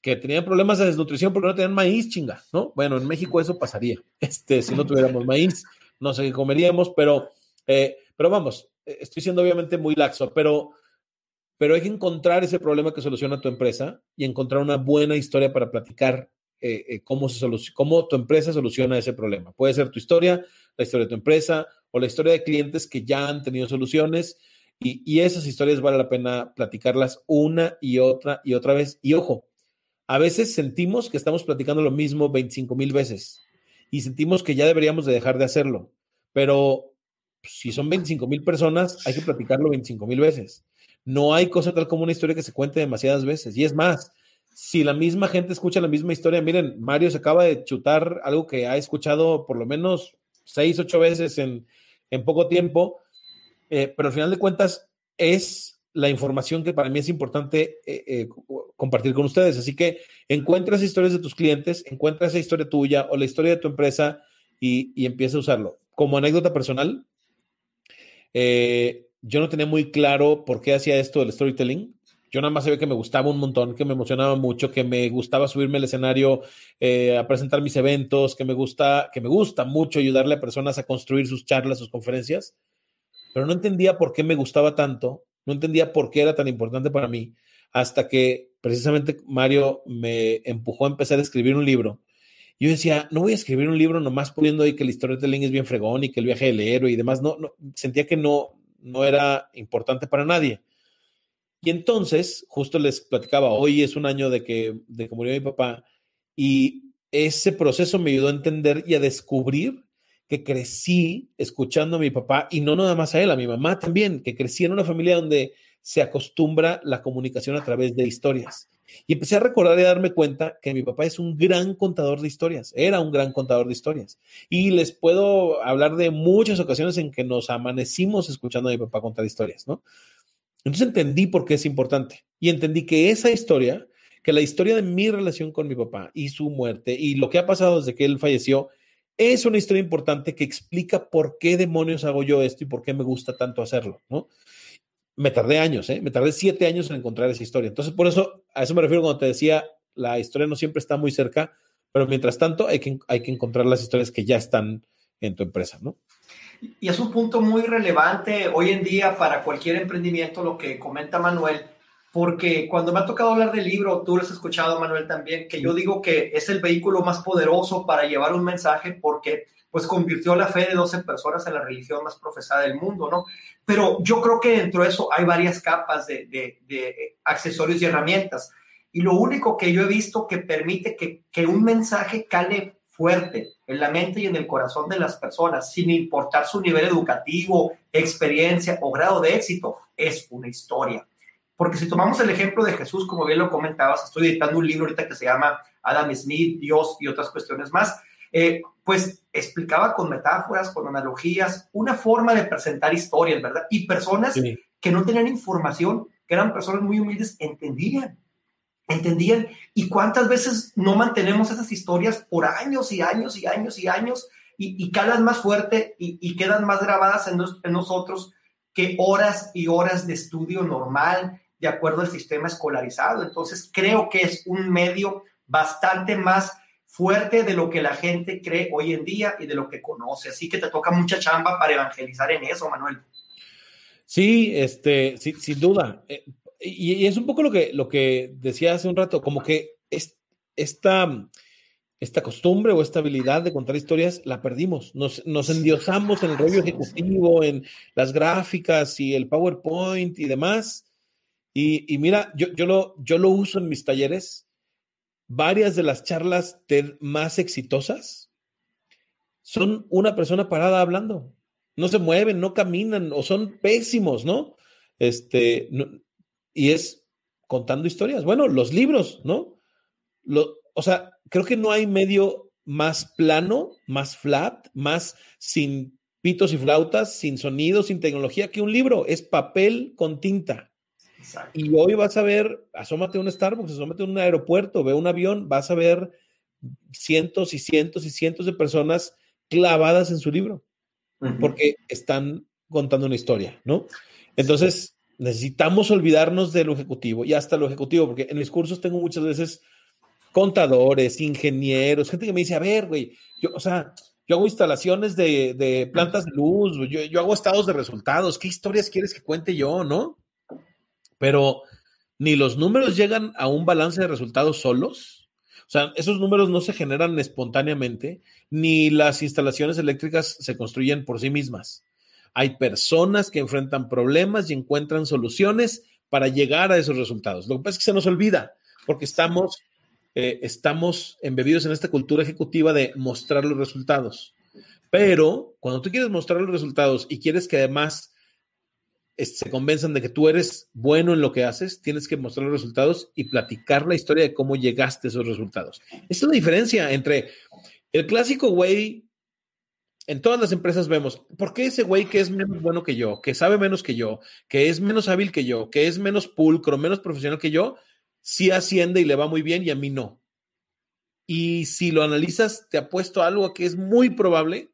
que tenían problemas de desnutrición porque no tenían maíz, chinga, ¿no? Bueno, en México eso pasaría. Este, si no tuviéramos maíz, no sé qué comeríamos, pero, eh, pero vamos, eh, estoy siendo obviamente muy laxo, pero, pero hay que encontrar ese problema que soluciona tu empresa y encontrar una buena historia para platicar cómo, se cómo tu empresa soluciona ese problema. Puede ser tu historia, la historia de tu empresa o la historia de clientes que ya han tenido soluciones. Y, esas historias vale la pena platicarlas una y otra y otra vez. Y ojo, a veces sentimos que estamos platicando lo mismo 25 mil veces y sentimos que ya deberíamos de dejar de hacerlo. Pero si son 25 mil personas, hay que platicarlo 25 mil veces. No hay cosa tal como una historia que se cuente demasiadas veces. Y es más, si la misma gente escucha la misma historia, miren, Mario se acaba de chutar algo que ha escuchado por lo menos seis, ocho veces en, poco tiempo, eh, pero al final de cuentas es la información que para mí es importante eh, eh, compartir con ustedes. Así que encuentra esas historias de tus clientes, encuentra esa historia tuya o la historia de tu empresa y, y empieza a usarlo. Como anécdota personal, yo no tenía muy claro por qué hacía esto del storytelling. Yo nada más sabía que me gustaba un montón, que me emocionaba mucho, que me gustaba subirme al escenario eh, a presentar mis eventos, que me gusta, que me gusta mucho ayudarle a personas a construir sus charlas, sus conferencias, pero no entendía por qué me gustaba tanto, no entendía por qué era tan importante para mí, hasta que precisamente Mario me empujó a empezar a escribir un libro. Yo decía, no voy a escribir un libro nomás poniendo ahí que de storytelling es bien fregón y que el viaje del héroe y demás. No, no, sentía que no, no era importante para nadie. Y entonces, justo les platicaba, hoy es un año de que, de que murió mi papá y ese proceso me ayudó a entender y a descubrir que crecí escuchando a mi papá y no nada más a él, a mi mamá también, que crecí en una familia donde se acostumbra la comunicación a través de historias. Y empecé a recordar y a darme cuenta que mi papá es un gran contador de historias, era un gran contador de historias. Y les puedo hablar de muchas ocasiones en que nos amanecimos escuchando a mi papá contar historias, ¿no? Entonces entendí por qué es importante y entendí que esa historia, que la historia de mi relación con mi papá y su muerte y lo que ha pasado desde que él falleció, es una historia importante que explica por qué demonios hago yo esto y por qué me gusta tanto hacerlo, ¿no? Me tardé años, ¿eh? Me tardé siete años en encontrar esa historia. Entonces, por eso, a eso me refiero cuando te decía, la historia no siempre está muy cerca, pero mientras tanto hay que, hay que encontrar las historias que ya están en tu empresa, ¿no? Y es un punto muy relevante hoy en día para cualquier emprendimiento, lo que comenta Manuel, porque cuando me ha tocado hablar del libro, tú lo has escuchado, Manuel, también, que yo digo que es el vehículo más poderoso para llevar un mensaje porque pues convirtió la fe de 12 personas en la religión más profesada del mundo, ¿no? Pero yo creo que dentro de eso hay varias capas de, de, accesorios y herramientas. Y lo único que yo he visto que permite que, que un mensaje cale fuerte en la mente y en el corazón de las personas, sin importar su nivel educativo, experiencia o grado de éxito, es una historia. Porque si tomamos el ejemplo de Jesús, como bien lo comentabas, estoy editando un libro ahorita que se llama Adam Smith, Dios y otras cuestiones más, eh, pues explicaba con metáforas, con analogías, una forma de presentar historias, ¿verdad? Y personas que no tenían información, que eran personas muy humildes, entendían, entendían. ¿Y cuántas veces no mantenemos esas historias por años y años y años y años y, y calan más fuerte y, quedan más grabadas en, en nosotros que horas y horas de estudio normal, de acuerdo al sistema escolarizado. Entonces, creo que es un medio bastante más fuerte de lo que la gente cree hoy en día y de lo que conoce. Así que te toca mucha chamba para evangelizar en eso, Manuel. Sí, este, sin duda. Eh, y, es un poco lo que, lo que decía hace un rato, como que es, esta, esta costumbre o esta habilidad de contar historias la perdimos. Nos, nos endiosamos en el rollo ejecutivo, en las gráficas y el PowerPoint y demás y, mira, yo, yo, lo, yo lo uso en mis talleres. Varias de las charlas más exitosas son una persona parada hablando. No se mueven, no caminan o son pésimos, ¿no? Este, y es contando historias. Bueno, los libros, ¿no? Lo, o sea, creo que no hay medio más plano, más flat, más sin pitos y flautas, sin sonido, sin tecnología que un libro. Es papel con tinta. Y hoy vas a ver, asómate a un Starbucks, asómate a un aeropuerto, ve un avión, vas a ver cientos y cientos y cientos de personas clavadas en su libro, porque están contando una historia, ¿no? Entonces, necesitamos olvidarnos de lo ejecutivo y hasta lo ejecutivo, porque en mis cursos tengo muchas veces contadores, ingenieros, gente que me dice, a ver, güey, yo, o sea, yo hago instalaciones de, de plantas de luz, yo, yo hago estados de resultados, ¿qué historias quieres que cuente yo, no? Pero ni los números llegan a un balance de resultados solos. O sea, esos números no se generan espontáneamente, ni las instalaciones eléctricas se construyen por sí mismas. Hay personas que enfrentan problemas y encuentran soluciones para llegar a esos resultados. Lo que pasa es que se nos olvida, porque estamos, eh, estamos embebidos en esta cultura ejecutiva de mostrar los resultados. Pero cuando tú quieres mostrar los resultados y quieres que además se convenzan de que tú eres bueno en lo que haces, tienes que mostrar los resultados y platicar la historia de cómo llegaste a esos resultados. Esa es la diferencia entre el clásico güey. En todas las empresas vemos, ¿por qué ese güey que es menos bueno que yo, que sabe menos que yo, que es menos hábil que yo, que es menos pulcro, menos profesional que yo, sí asciende y le va muy bien y a mí no? Y si lo analizas, te apuesto a algo que es muy probable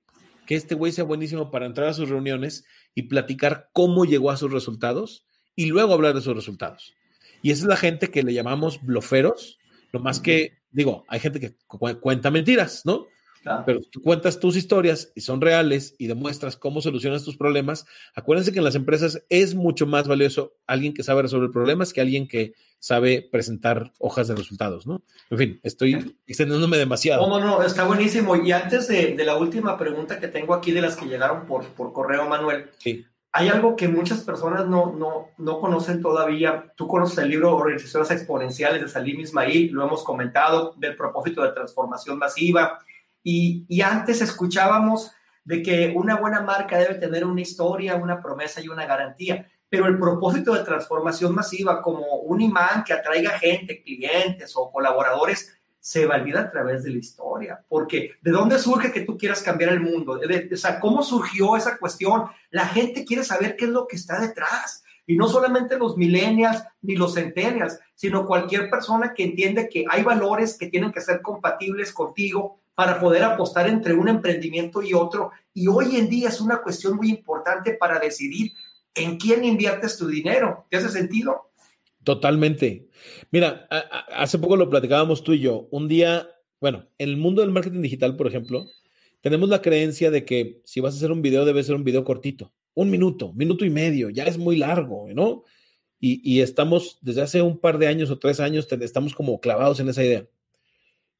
que este güey sea buenísimo para entrar a sus reuniones y platicar cómo llegó a sus resultados y luego hablar de sus resultados. Y esa es la gente que le llamamos bloferos, lo más que, digo, hay gente que cuenta mentiras, ¿no? Pero tú cuentas tus historias y son reales y demuestras cómo solucionas tus problemas. Acuérdense que en las empresas es mucho más valioso alguien que sabe resolver problemas que alguien que sabe presentar hojas de resultados, ¿no? En fin, estoy extendiéndome demasiado. No, no, no, está buenísimo. Y antes de, la última pregunta que tengo aquí de las que llegaron por, por correo, Manuel, sí. hay algo que muchas personas no, no, no conocen todavía. Tú conoces el libro Organizaciones Exponenciales de Salim Ismail, lo hemos comentado, del propósito de transformación masiva y, antes escuchábamos de que una buena marca debe tener una historia, una promesa y una garantía. Pero el propósito de transformación masiva, como un imán que atraiga gente, clientes o colaboradores, se valida a través de la historia. Porque ¿de dónde surge que tú quieras cambiar el mundo? o sea, ¿cómo surgió esa cuestión? La gente quiere saber qué es lo que está detrás. Y no solamente los millennials ni los centennials, sino cualquier persona que entiende que hay valores que tienen que ser compatibles contigo para poder apostar entre un emprendimiento y otro. Y hoy en día es una cuestión muy importante para decidir en quién inviertes tu dinero. ¿Te hace sentido? Totalmente. Mira, hace poco lo platicábamos tú y yo. Un día, bueno, en el mundo del marketing digital, por ejemplo, tenemos la creencia de que si vas a hacer un video, debe ser un video cortito, un minuto, minuto y medio, ya es muy largo, ¿no? Y, estamos, desde hace un par de años o tres años, estamos como clavados en esa idea.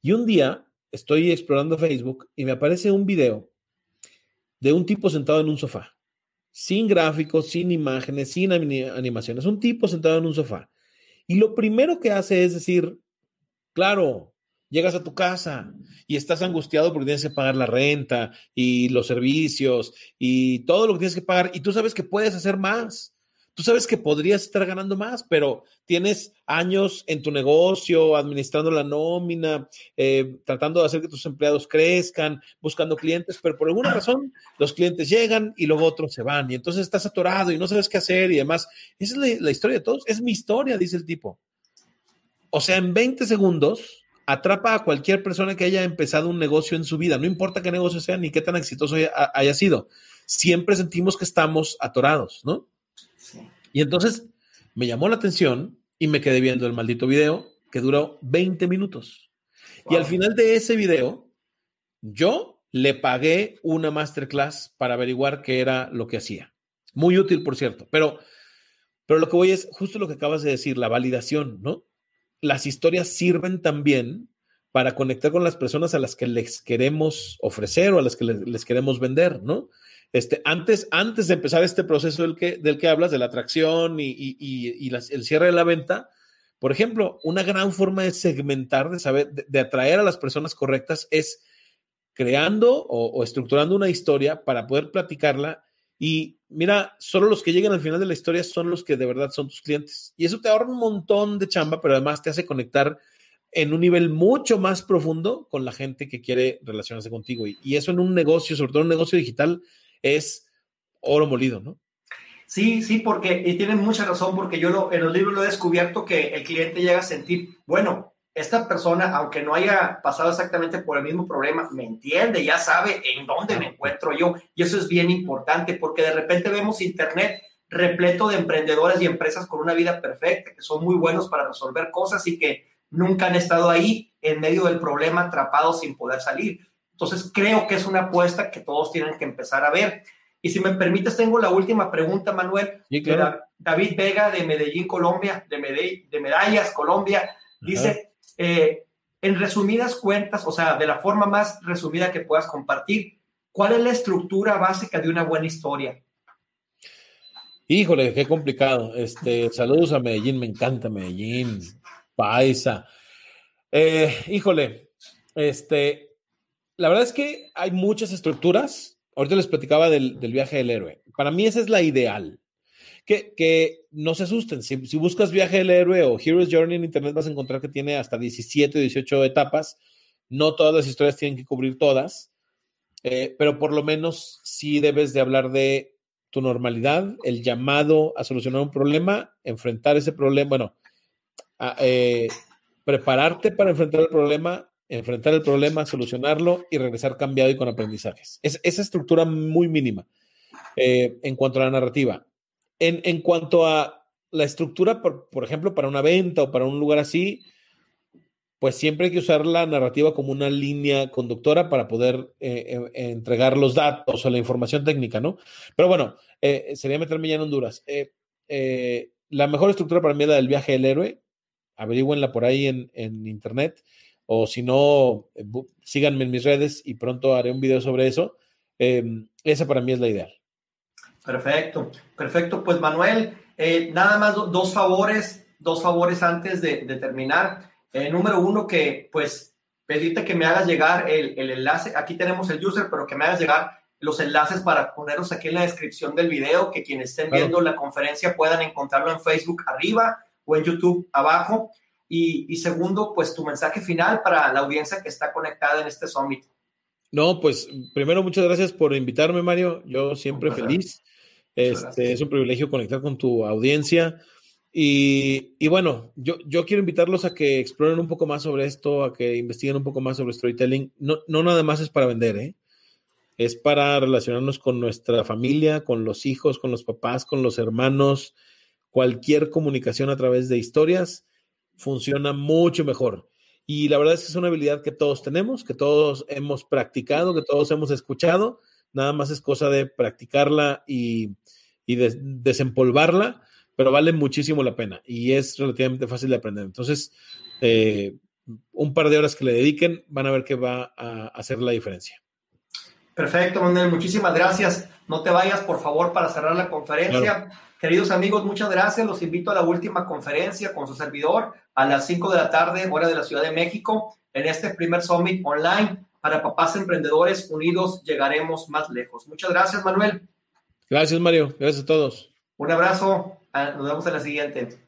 Y un día estoy explorando Facebook y me aparece un video de un tipo sentado en un sofá, sin gráficos, sin imágenes, sin animaciones, un tipo sentado en un sofá. Y lo primero que hace es decir, claro, llegas a tu casa y estás angustiado porque tienes que pagar la renta y los servicios y todo lo que tienes que pagar y tú sabes que puedes hacer más. Tú sabes que podrías estar ganando más, pero tienes años en tu negocio, administrando la nómina, eh, tratando de hacer que tus empleados crezcan, buscando clientes, pero por alguna razón los clientes llegan y luego otros se van y entonces estás atorado y no sabes qué hacer y demás. Esa es la, historia de todos. Es mi historia, dice el tipo. O sea, en 20 segundos atrapa a cualquier persona que haya empezado un negocio en su vida, no importa qué negocio sea ni qué tan exitoso haya sido. Siempre sentimos que estamos atorados, ¿no? Y entonces me llamó la atención y me quedé viendo el maldito video que duró 20 minutos. Y al final de ese video, yo le pagué una masterclass para averiguar qué era lo que hacía. Muy útil, por cierto. Pero, pero lo que voy es justo lo que acabas de decir, la validación, ¿no? Las historias sirven también para conectar con las personas a las que les queremos ofrecer o a las que les, les queremos vender, ¿no? Este, antes, antes de empezar este proceso del que, del que hablas, de la atracción y, el cierre de la venta, por ejemplo, una gran forma de segmentar, de saber, de, atraer a las personas correctas es creando o, o, estructurando una historia para poder platicarla. Y mira, solo los que llegan al final de la historia son los que de verdad son tus clientes. Y eso te ahorra un montón de chamba, pero además te hace conectar en un nivel mucho más profundo con la gente que quiere relacionarse contigo. Y, y eso en un negocio, sobre todo un negocio digital, es oro molido, ¿no? Sí, sí, porque, y tienen mucha razón, porque yo lo, en los libros lo he descubierto que el cliente llega a sentir, bueno, esta persona, aunque no haya pasado exactamente por el mismo problema, me entiende, ya sabe en dónde me encuentro yo. Y eso es bien importante, porque de repente vemos Internet repleto de emprendedores y empresas con una vida perfecta, que son muy buenos para resolver cosas y que nunca han estado ahí en medio del problema atrapados sin poder salir. Entonces, creo que es una apuesta que todos tienen que empezar a ver. Y si me permites, tengo la última pregunta, Manuel. David Vega de Medellín, Colombia, de, de Medallas, Colombia, dice, eh, en resumidas cuentas, o sea, de la forma más resumida que puedas compartir, ¿cuál es la estructura básica de una buena historia? Híjole, qué complicado. Este, saludos a Medellín, me encanta Medellín, paisa. Eh, híjole, este, la verdad es que hay muchas estructuras. Ahorita les platicaba del, viaje del héroe. Para mí esa es la ideal. Que, no se asusten. Si, buscas viaje del héroe o Hero's Journey en Internet vas a encontrar que tiene hasta 17 o 18 etapas. No todas las historias tienen que cubrir todas, eh, pero por lo menos sí debes de hablar de tu normalidad, el llamado a solucionar un problema, enfrentar ese problema, bueno, eh, prepararte para enfrentar el problema enfrentar el problema, solucionarlo y regresar cambiado y con aprendizajes. Es, esa estructura muy mínima eh, en cuanto a la narrativa. En, cuanto a la estructura, por, ejemplo, para una venta o para un lugar así, pues siempre hay que usar la narrativa como una línea conductora para poder eh, eh, entregar los datos o la información técnica, ¿no? Pero bueno, sería meterme ya en Honduras. la mejor estructura para mí es la del viaje del héroe. Averígüenla por ahí en, en internet o si no, eh, síganme en mis redes y pronto haré un video sobre eso. Em, esa para mí es la ideal. Perfecto, perfecto. Pues Manuel, eh, nada más dos favores, dos favores antes de, terminar. Eh, número uno, que pues pedirte que me hagas llegar el, enlace. Aquí tenemos el user, pero que me hagas llegar los enlaces para ponerlos aquí en la descripción del video, que quienes estén viendo la conferencia puedan encontrarlo en Facebook arriba o en YouTube abajo. Y, segundo, pues tu mensaje final para la audiencia que está conectada en este summit. No, pues primero muchas gracias por invitarme, Mario. Yo siempre feliz. Este, es un privilegio conectar con tu audiencia. Y, bueno, yo, yo quiero invitarlos a que exploren un poco más sobre esto, a que investiguen un poco más sobre storytelling. No, no nada más es para vender, ¿eh? es para relacionarnos con nuestra familia, con los hijos, con los papás, con los hermanos. Cualquier comunicación a través de historias funciona mucho mejor. Y la verdad es que es una habilidad que todos tenemos, que todos hemos practicado, que todos hemos escuchado. Nada más es cosa de practicarla y, desempolvarla, pero vale muchísimo la pena y es relativamente fácil de aprender. Entonces, eh, un par de horas que le dediquen van a ver que va a hacer la diferencia. Perfecto, Manuel, muchísimas gracias. No te vayas, por favor, para cerrar la conferencia. Queridos amigos, muchas gracias. Los invito a la última conferencia con su servidor a las 5 de la tarde, hora de la Ciudad de México, en este primer Summit online para papás emprendedores unidos. Llegaremos más lejos. Muchas gracias, Manuel. Gracias, Mario. Gracias a todos. Un abrazo. Ah, nos vemos en la siguiente.